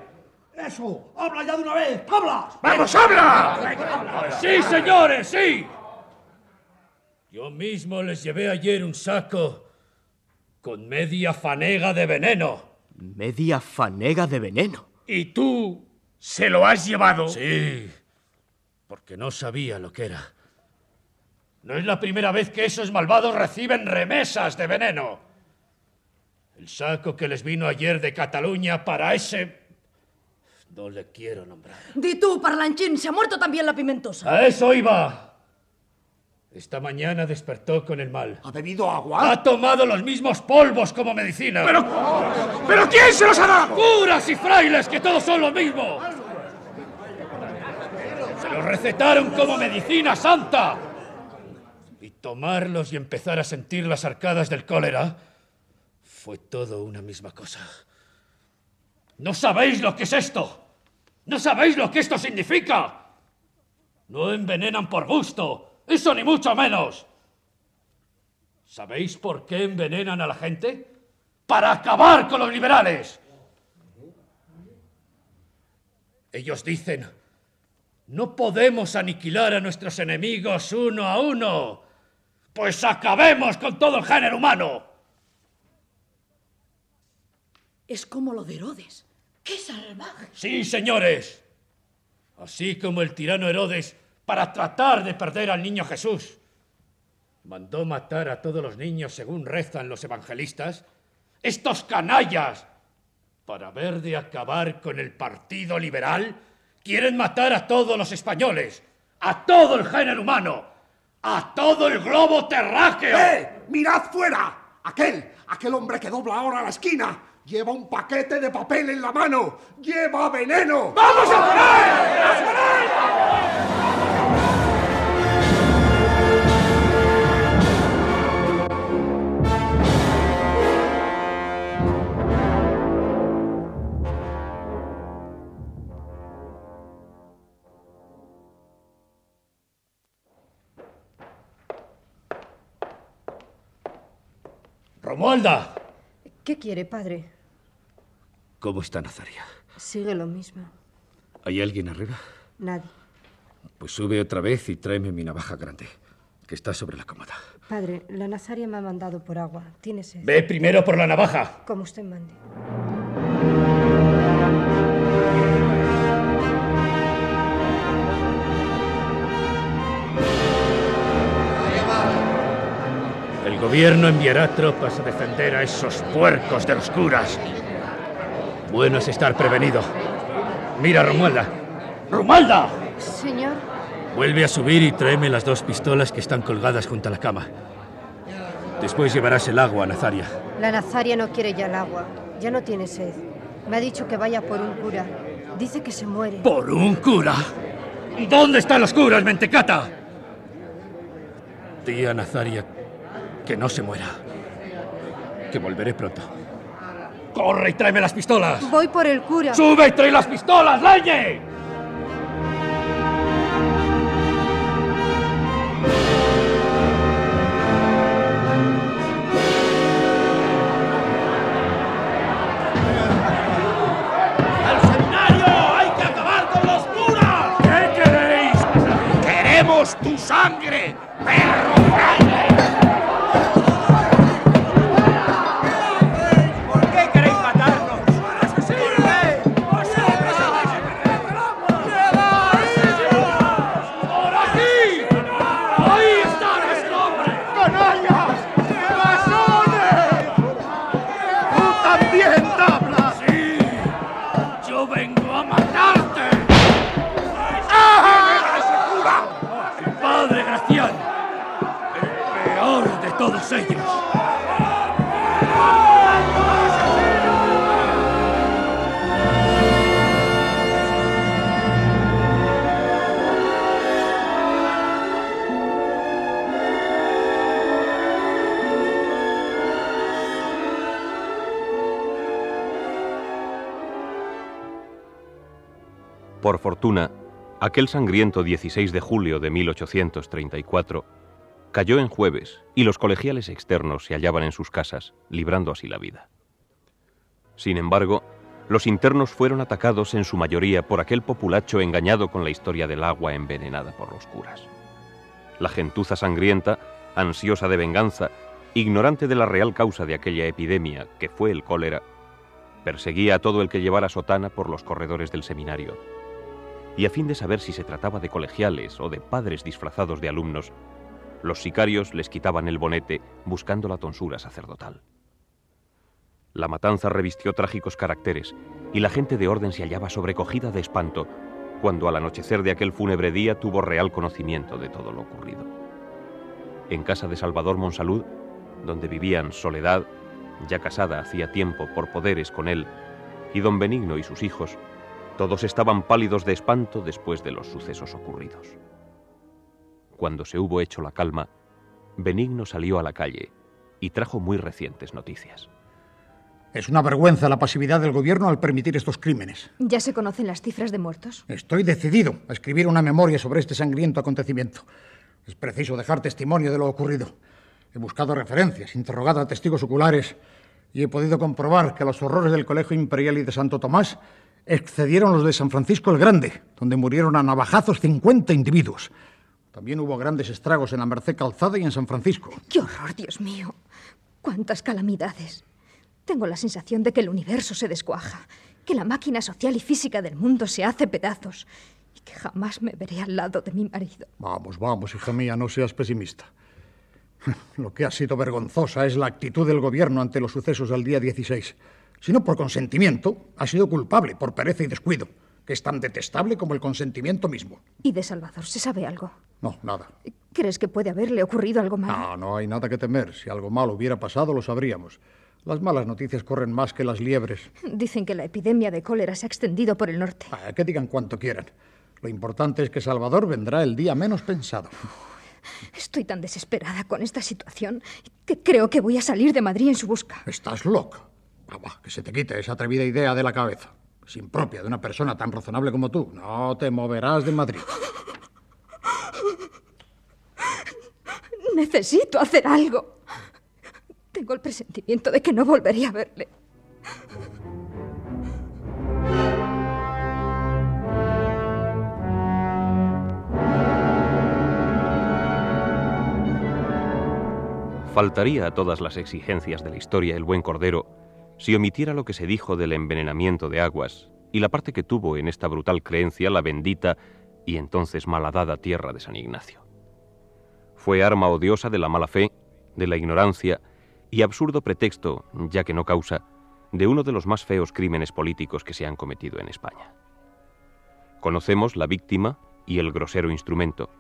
¡Eso! ¡Habla ya de una vez! ¡Hablas! ¡Vamos, habla! Sí, señores, sí. Yo mismo les llevé ayer un saco con media fanega de veneno. Media fanega de veneno. ¿Y tú se lo has llevado? Sí, porque no sabía lo que era. No es la primera vez que esos malvados reciben remesas de veneno. El saco que les vino ayer de Cataluña para ese... No le quiero nombrar. Di tú, parlanchín, se ha muerto también la pimentosa. A eso iba. Esta mañana despertó con el mal. ¿Ha bebido agua? Ha tomado los mismos polvos como medicina. ¡Pero, pero quién se los ha dado! ¡Curas y frailes, que todos son lo mismo! Se los recetaron como medicina santa. Tomarlos y empezar a sentir las arcadas del cólera fue todo una misma cosa. ¿No sabéis lo que es esto? ¿No sabéis lo que esto significa? No envenenan por gusto, eso ni mucho menos. ¿Sabéis por qué envenenan a la gente? Para acabar con los liberales. Ellos dicen, no podemos aniquilar a nuestros enemigos uno a uno, pues acabemos con todo el género humano. Es como lo de Herodes, ¡Qué salvaje! Sí, señores. Así como el tirano Herodes, para tratar de perder al niño Jesús, mandó matar a todos los niños según rezan los evangelistas, estos canallas, para ver de acabar con el Partido Liberal, quieren matar a todos los españoles, a todo el género humano, a todo el globo terráqueo. ¡Eh! ¡Mirad fuera! Aquel, aquel hombre que dobla ahora a la esquina, lleva un paquete de papel en la mano, lleva veneno. ¡Vamos a por él! Romualda. ¿Qué quiere, padre? ¿Cómo está Nazaria? Sigue lo mismo. ¿Hay alguien arriba? Nadie. Pues sube otra vez y tráeme mi navaja grande, que está sobre la cómoda. Padre, la Nazaria me ha mandado por agua. Tiene sed. Ve primero por la navaja. Como usted mande. Gobierno enviará tropas a defender a esos puercos de los curas. Bueno es estar prevenido. Mira, Romualda. ¡Romualda! Señor. Vuelve a subir y tráeme las dos pistolas que están colgadas junto a la cama. Después llevarás el agua a Nazaria. La Nazaria no quiere ya el agua. Ya no tiene sed. Me ha dicho que vaya por un cura. Dice que se muere. ¿Por un cura? ¿Dónde están los curas, mentecata? Tía Nazaria, que no se muera. Que volveré pronto. ¡Corre y tráeme las pistolas! Voy por el cura. ¡Sube y trae las pistolas, Leñe! ¡Al seminario! ¡Hay que acabar con los curas! ¿Qué queréis? ¡Queremos tu sangre, perro fortuna, aquel sangriento 16 de julio de 1834 cayó en jueves y los colegiales externos se hallaban en sus casas, librando así la vida. Sin embargo, los internos fueron atacados en su mayoría por aquel populacho engañado con la historia del agua envenenada por los curas. La gentuza sangrienta, ansiosa de venganza, ignorante de la real causa de aquella epidemia, que fue el cólera, perseguía a todo el que llevara sotana por los corredores del seminario. Y a fin de saber si se trataba de colegiales o de padres disfrazados de alumnos, los sicarios les quitaban el bonete buscando la tonsura sacerdotal. La matanza revistió trágicos caracteres y la gente de orden se hallaba sobrecogida de espanto cuando al anochecer de aquel fúnebre día tuvo real conocimiento de todo lo ocurrido. En casa de Salvador Monsalud, donde vivían Soledad, ya casada hacía tiempo por poderes con él, y don Benigno y sus hijos, todos estaban pálidos de espanto después de los sucesos ocurridos. Cuando se hubo hecho la calma, Benigno salió a la calle y trajo muy recientes noticias. Es una vergüenza la pasividad del gobierno al permitir estos crímenes. ¿Ya se conocen las cifras de muertos? Estoy decidido a escribir una memoria sobre este sangriento acontecimiento. Es preciso dejar testimonio de lo ocurrido. He buscado referencias, interrogado a testigos oculares y he podido comprobar que los horrores del Colegio Imperial y de Santo Tomás excedieron los de San Francisco el Grande, donde murieron a navajazos 50 individuos. También hubo grandes estragos en la Merced Calzada y en San Francisco. ¡Qué horror, Dios mío! ¡Cuántas calamidades! Tengo la sensación de que el universo se descuaja que la máquina social y física del mundo se hace pedazos y que jamás me veré al lado de mi marido. Vamos, vamos, hija mía, no seas pesimista. Lo que ha sido vergonzosa es la actitud del gobierno ante los sucesos del día 16. Si no por consentimiento, ha sido culpable por pereza y descuido, que es tan detestable como el consentimiento mismo. ¿Y de Salvador se sabe algo? No, nada. ¿Crees que puede haberle ocurrido algo malo? No, no hay nada que temer. Si algo malo hubiera pasado, lo sabríamos. Las malas noticias corren más que las liebres. Dicen que la epidemia de cólera se ha extendido por el norte. Ah, que digan cuanto quieran. Lo importante es que Salvador vendrá el día menos pensado. Estoy tan desesperada con esta situación que creo que voy a salir de Madrid en su busca. Estás loca. Vamos, que se te quite esa atrevida idea de la cabeza. Es impropia de una persona tan razonable como tú. No te moverás de Madrid. Necesito hacer algo. Tengo el presentimiento de que no volveré a verle. Faltaría a todas las exigencias de la historia el buen Cordero si omitiera lo que se dijo del envenenamiento de aguas y la parte que tuvo en esta brutal creencia la bendita y entonces malhadada tierra de San Ignacio. Fue arma odiosa de la mala fe, de la ignorancia y absurdo pretexto, ya que no causa, de uno de los más feos crímenes políticos que se han cometido en España. Conocemos la víctima y el grosero instrumento,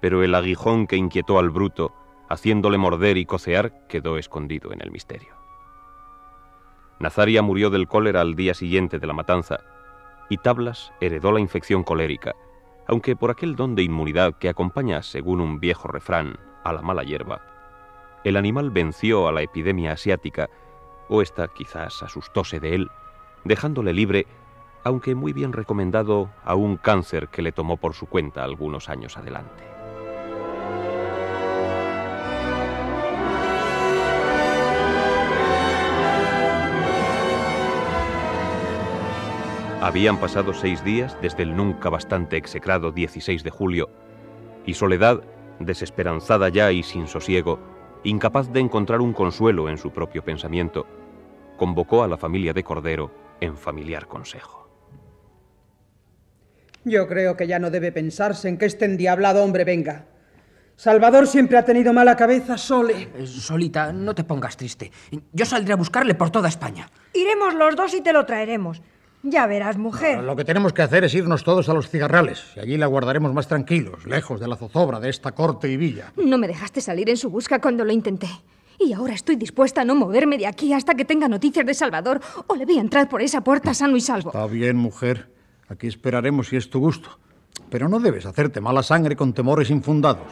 pero el aguijón que inquietó al bruto, haciéndole morder y cocear, quedó escondido en el misterio. Nazaria murió del cólera al día siguiente de la matanza, y Tablas heredó la infección colérica, aunque por aquel don de inmunidad que acompaña, según un viejo refrán, a la mala hierba, el animal venció a la epidemia asiática, o ésta quizás asustóse de él, dejándole libre, aunque muy bien recomendado, a un cáncer que le tomó por su cuenta algunos años adelante. Habían pasado seis días desde el nunca bastante execrado 16 de julio, y Soledad, desesperanzada ya y sin sosiego, incapaz de encontrar un consuelo en su propio pensamiento, convocó a la familia de Cordero en familiar consejo. Yo creo que ya no debe pensarse en que este endiablado hombre venga. Salvador siempre ha tenido mala cabeza, Sole. Eh, Solita, no te pongas triste. Yo saldré a buscarle por toda España. Iremos los dos y te lo traeremos. Ya verás, mujer. Lo que tenemos que hacer es irnos todos a los cigarrales y allí la guardaremos más tranquilos, lejos de la zozobra de esta corte y villa. No me dejaste salir en su busca cuando lo intenté. Y ahora estoy dispuesta a no moverme de aquí hasta que tenga noticias de Salvador o le voy a entrar por esa puerta sano y salvo. Está bien, mujer. Aquí esperaremos si es tu gusto. Pero no debes hacerte mala sangre con temores infundados.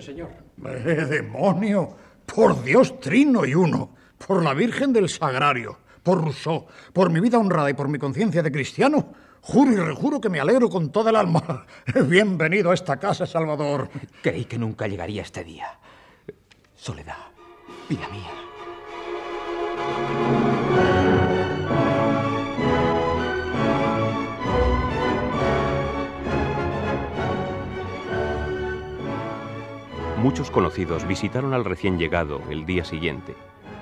Señor. ¡Eh, demonio! Por Dios, trino y uno. Por la Virgen del Sagrario. Por Rousseau. Por mi vida honrada y por mi conciencia de cristiano. Juro y rejuro que me alegro con toda el alma. Bienvenido a esta casa, Salvador. Creí que nunca llegaría este día. Soledad, vida mía. Muchos conocidos visitaron al recién llegado el día siguiente,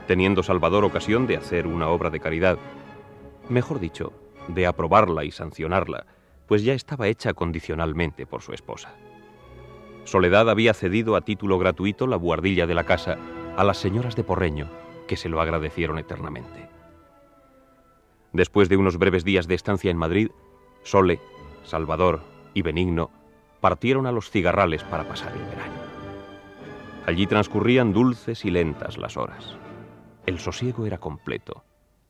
teniendo Salvador ocasión de hacer una obra de caridad, mejor dicho, de aprobarla y sancionarla, pues ya estaba hecha condicionalmente por su esposa. Soledad había cedido a título gratuito la buhardilla de la casa a las señoras de Porreño, que se lo agradecieron eternamente. Después de unos breves días de estancia en Madrid, Sole, Salvador y Benigno partieron a los cigarrales para pasar el verano. Allí transcurrían dulces y lentas las horas. El sosiego era completo,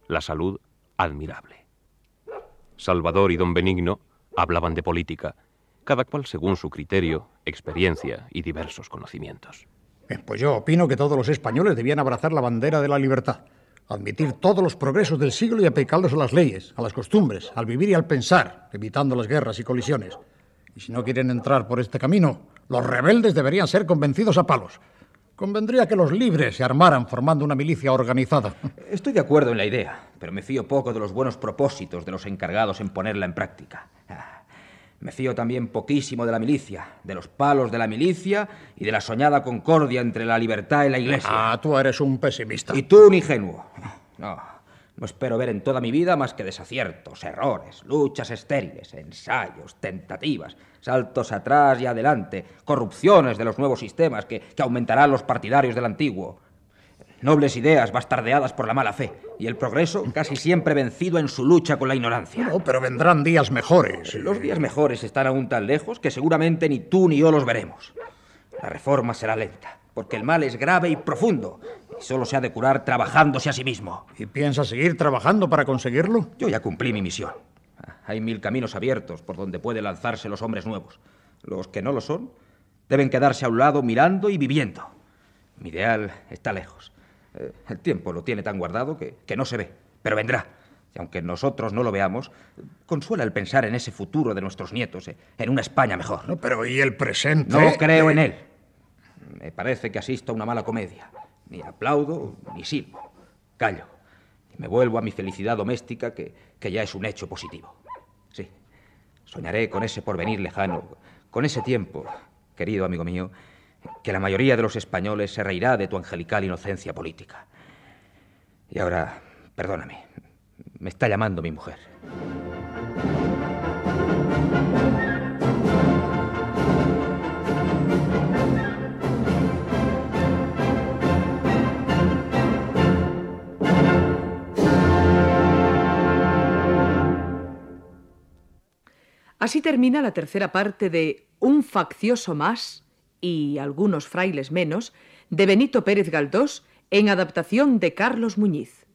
la salud admirable. Salvador y don Benigno hablaban de política, cada cual según su criterio, experiencia y diversos conocimientos. pues yo opino que todos los españoles debían abrazar la bandera de la libertad, admitir todos los progresos del siglo y aplicarlos a las leyes, a las costumbres, al vivir y al pensar, evitando las guerras y colisiones. Y si no quieren entrar por este camino, los rebeldes deberían ser convencidos a palos. Convendría que los libres se armaran formando una milicia organizada. Estoy de acuerdo en la idea, pero me fío poco de los buenos propósitos de los encargados en ponerla en práctica. Me fío también poquísimo de la milicia, de los palos de la milicia y de la soñada concordia entre la libertad y la iglesia. Ah, tú eres un pesimista. Y tú un ingenuo. No, no espero ver en toda mi vida más que desaciertos, errores, luchas estériles, ensayos, tentativas, saltos atrás y adelante, corrupciones de los nuevos sistemas que, que aumentarán los partidarios del antiguo. Nobles ideas bastardeadas por la mala fe y el progreso casi siempre vencido en su lucha con la ignorancia. No, pero vendrán días mejores. Los días mejores están aún tan lejos que seguramente ni tú ni yo los veremos. La reforma será lenta, porque el mal es grave y profundo y solo se ha de curar trabajándose a sí mismo. ¿Y piensas seguir trabajando para conseguirlo? Yo ya cumplí mi misión. Hay mil caminos abiertos por donde pueden lanzarse los hombres nuevos. Los que no lo son deben quedarse a un lado mirando y viviendo. Mi ideal está lejos. Eh, el tiempo lo tiene tan guardado que, que no se ve, pero vendrá. Y aunque nosotros no lo veamos, consuela el pensar en ese futuro de nuestros nietos, eh, en una España mejor. No, pero ¿y el presente? No creo en él. Me parece que asisto a una mala comedia. Ni aplaudo ni silbo. Callo. Y me vuelvo a mi felicidad doméstica, que, que ya es un hecho positivo. Soñaré con ese porvenir lejano, con ese tiempo, querido amigo mío, que la mayoría de los españoles se reirá de tu angelical inocencia política. Y ahora, perdóname, me está llamando mi mujer. Así termina la tercera parte de Un faccioso más y algunos frailes menos, de Benito Pérez Galdós, en adaptación de Carlos Muñiz.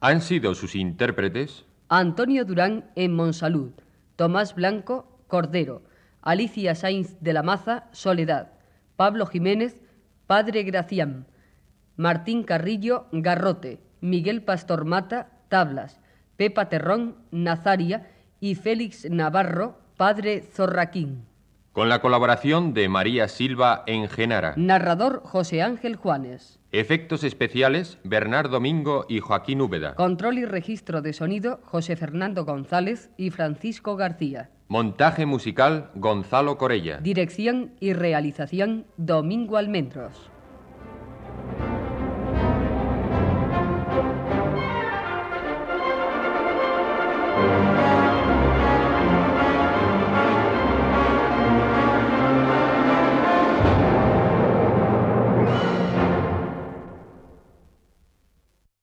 Han sido sus intérpretes Antonio Durán en Monsalud, Tomás Blanco, Cordero, Alicia Sainz de la Maza, Soledad, Pablo Jiménez, Padre Gracián, Martín Carrillo, Garrote, Miguel Pastor Mata, Tablas, Pepa Terrón, Nazaria y Félix Navarro, Padre Zorraquín. Con la colaboración de María Silva en Genara. Narrador José Ángel Juanes. Efectos especiales Bernardo Domingo y Joaquín Úbeda. Control y registro de sonido José Fernando González y Francisco García. Montaje musical Gonzalo Corella. Dirección y realización Domingo Almendros.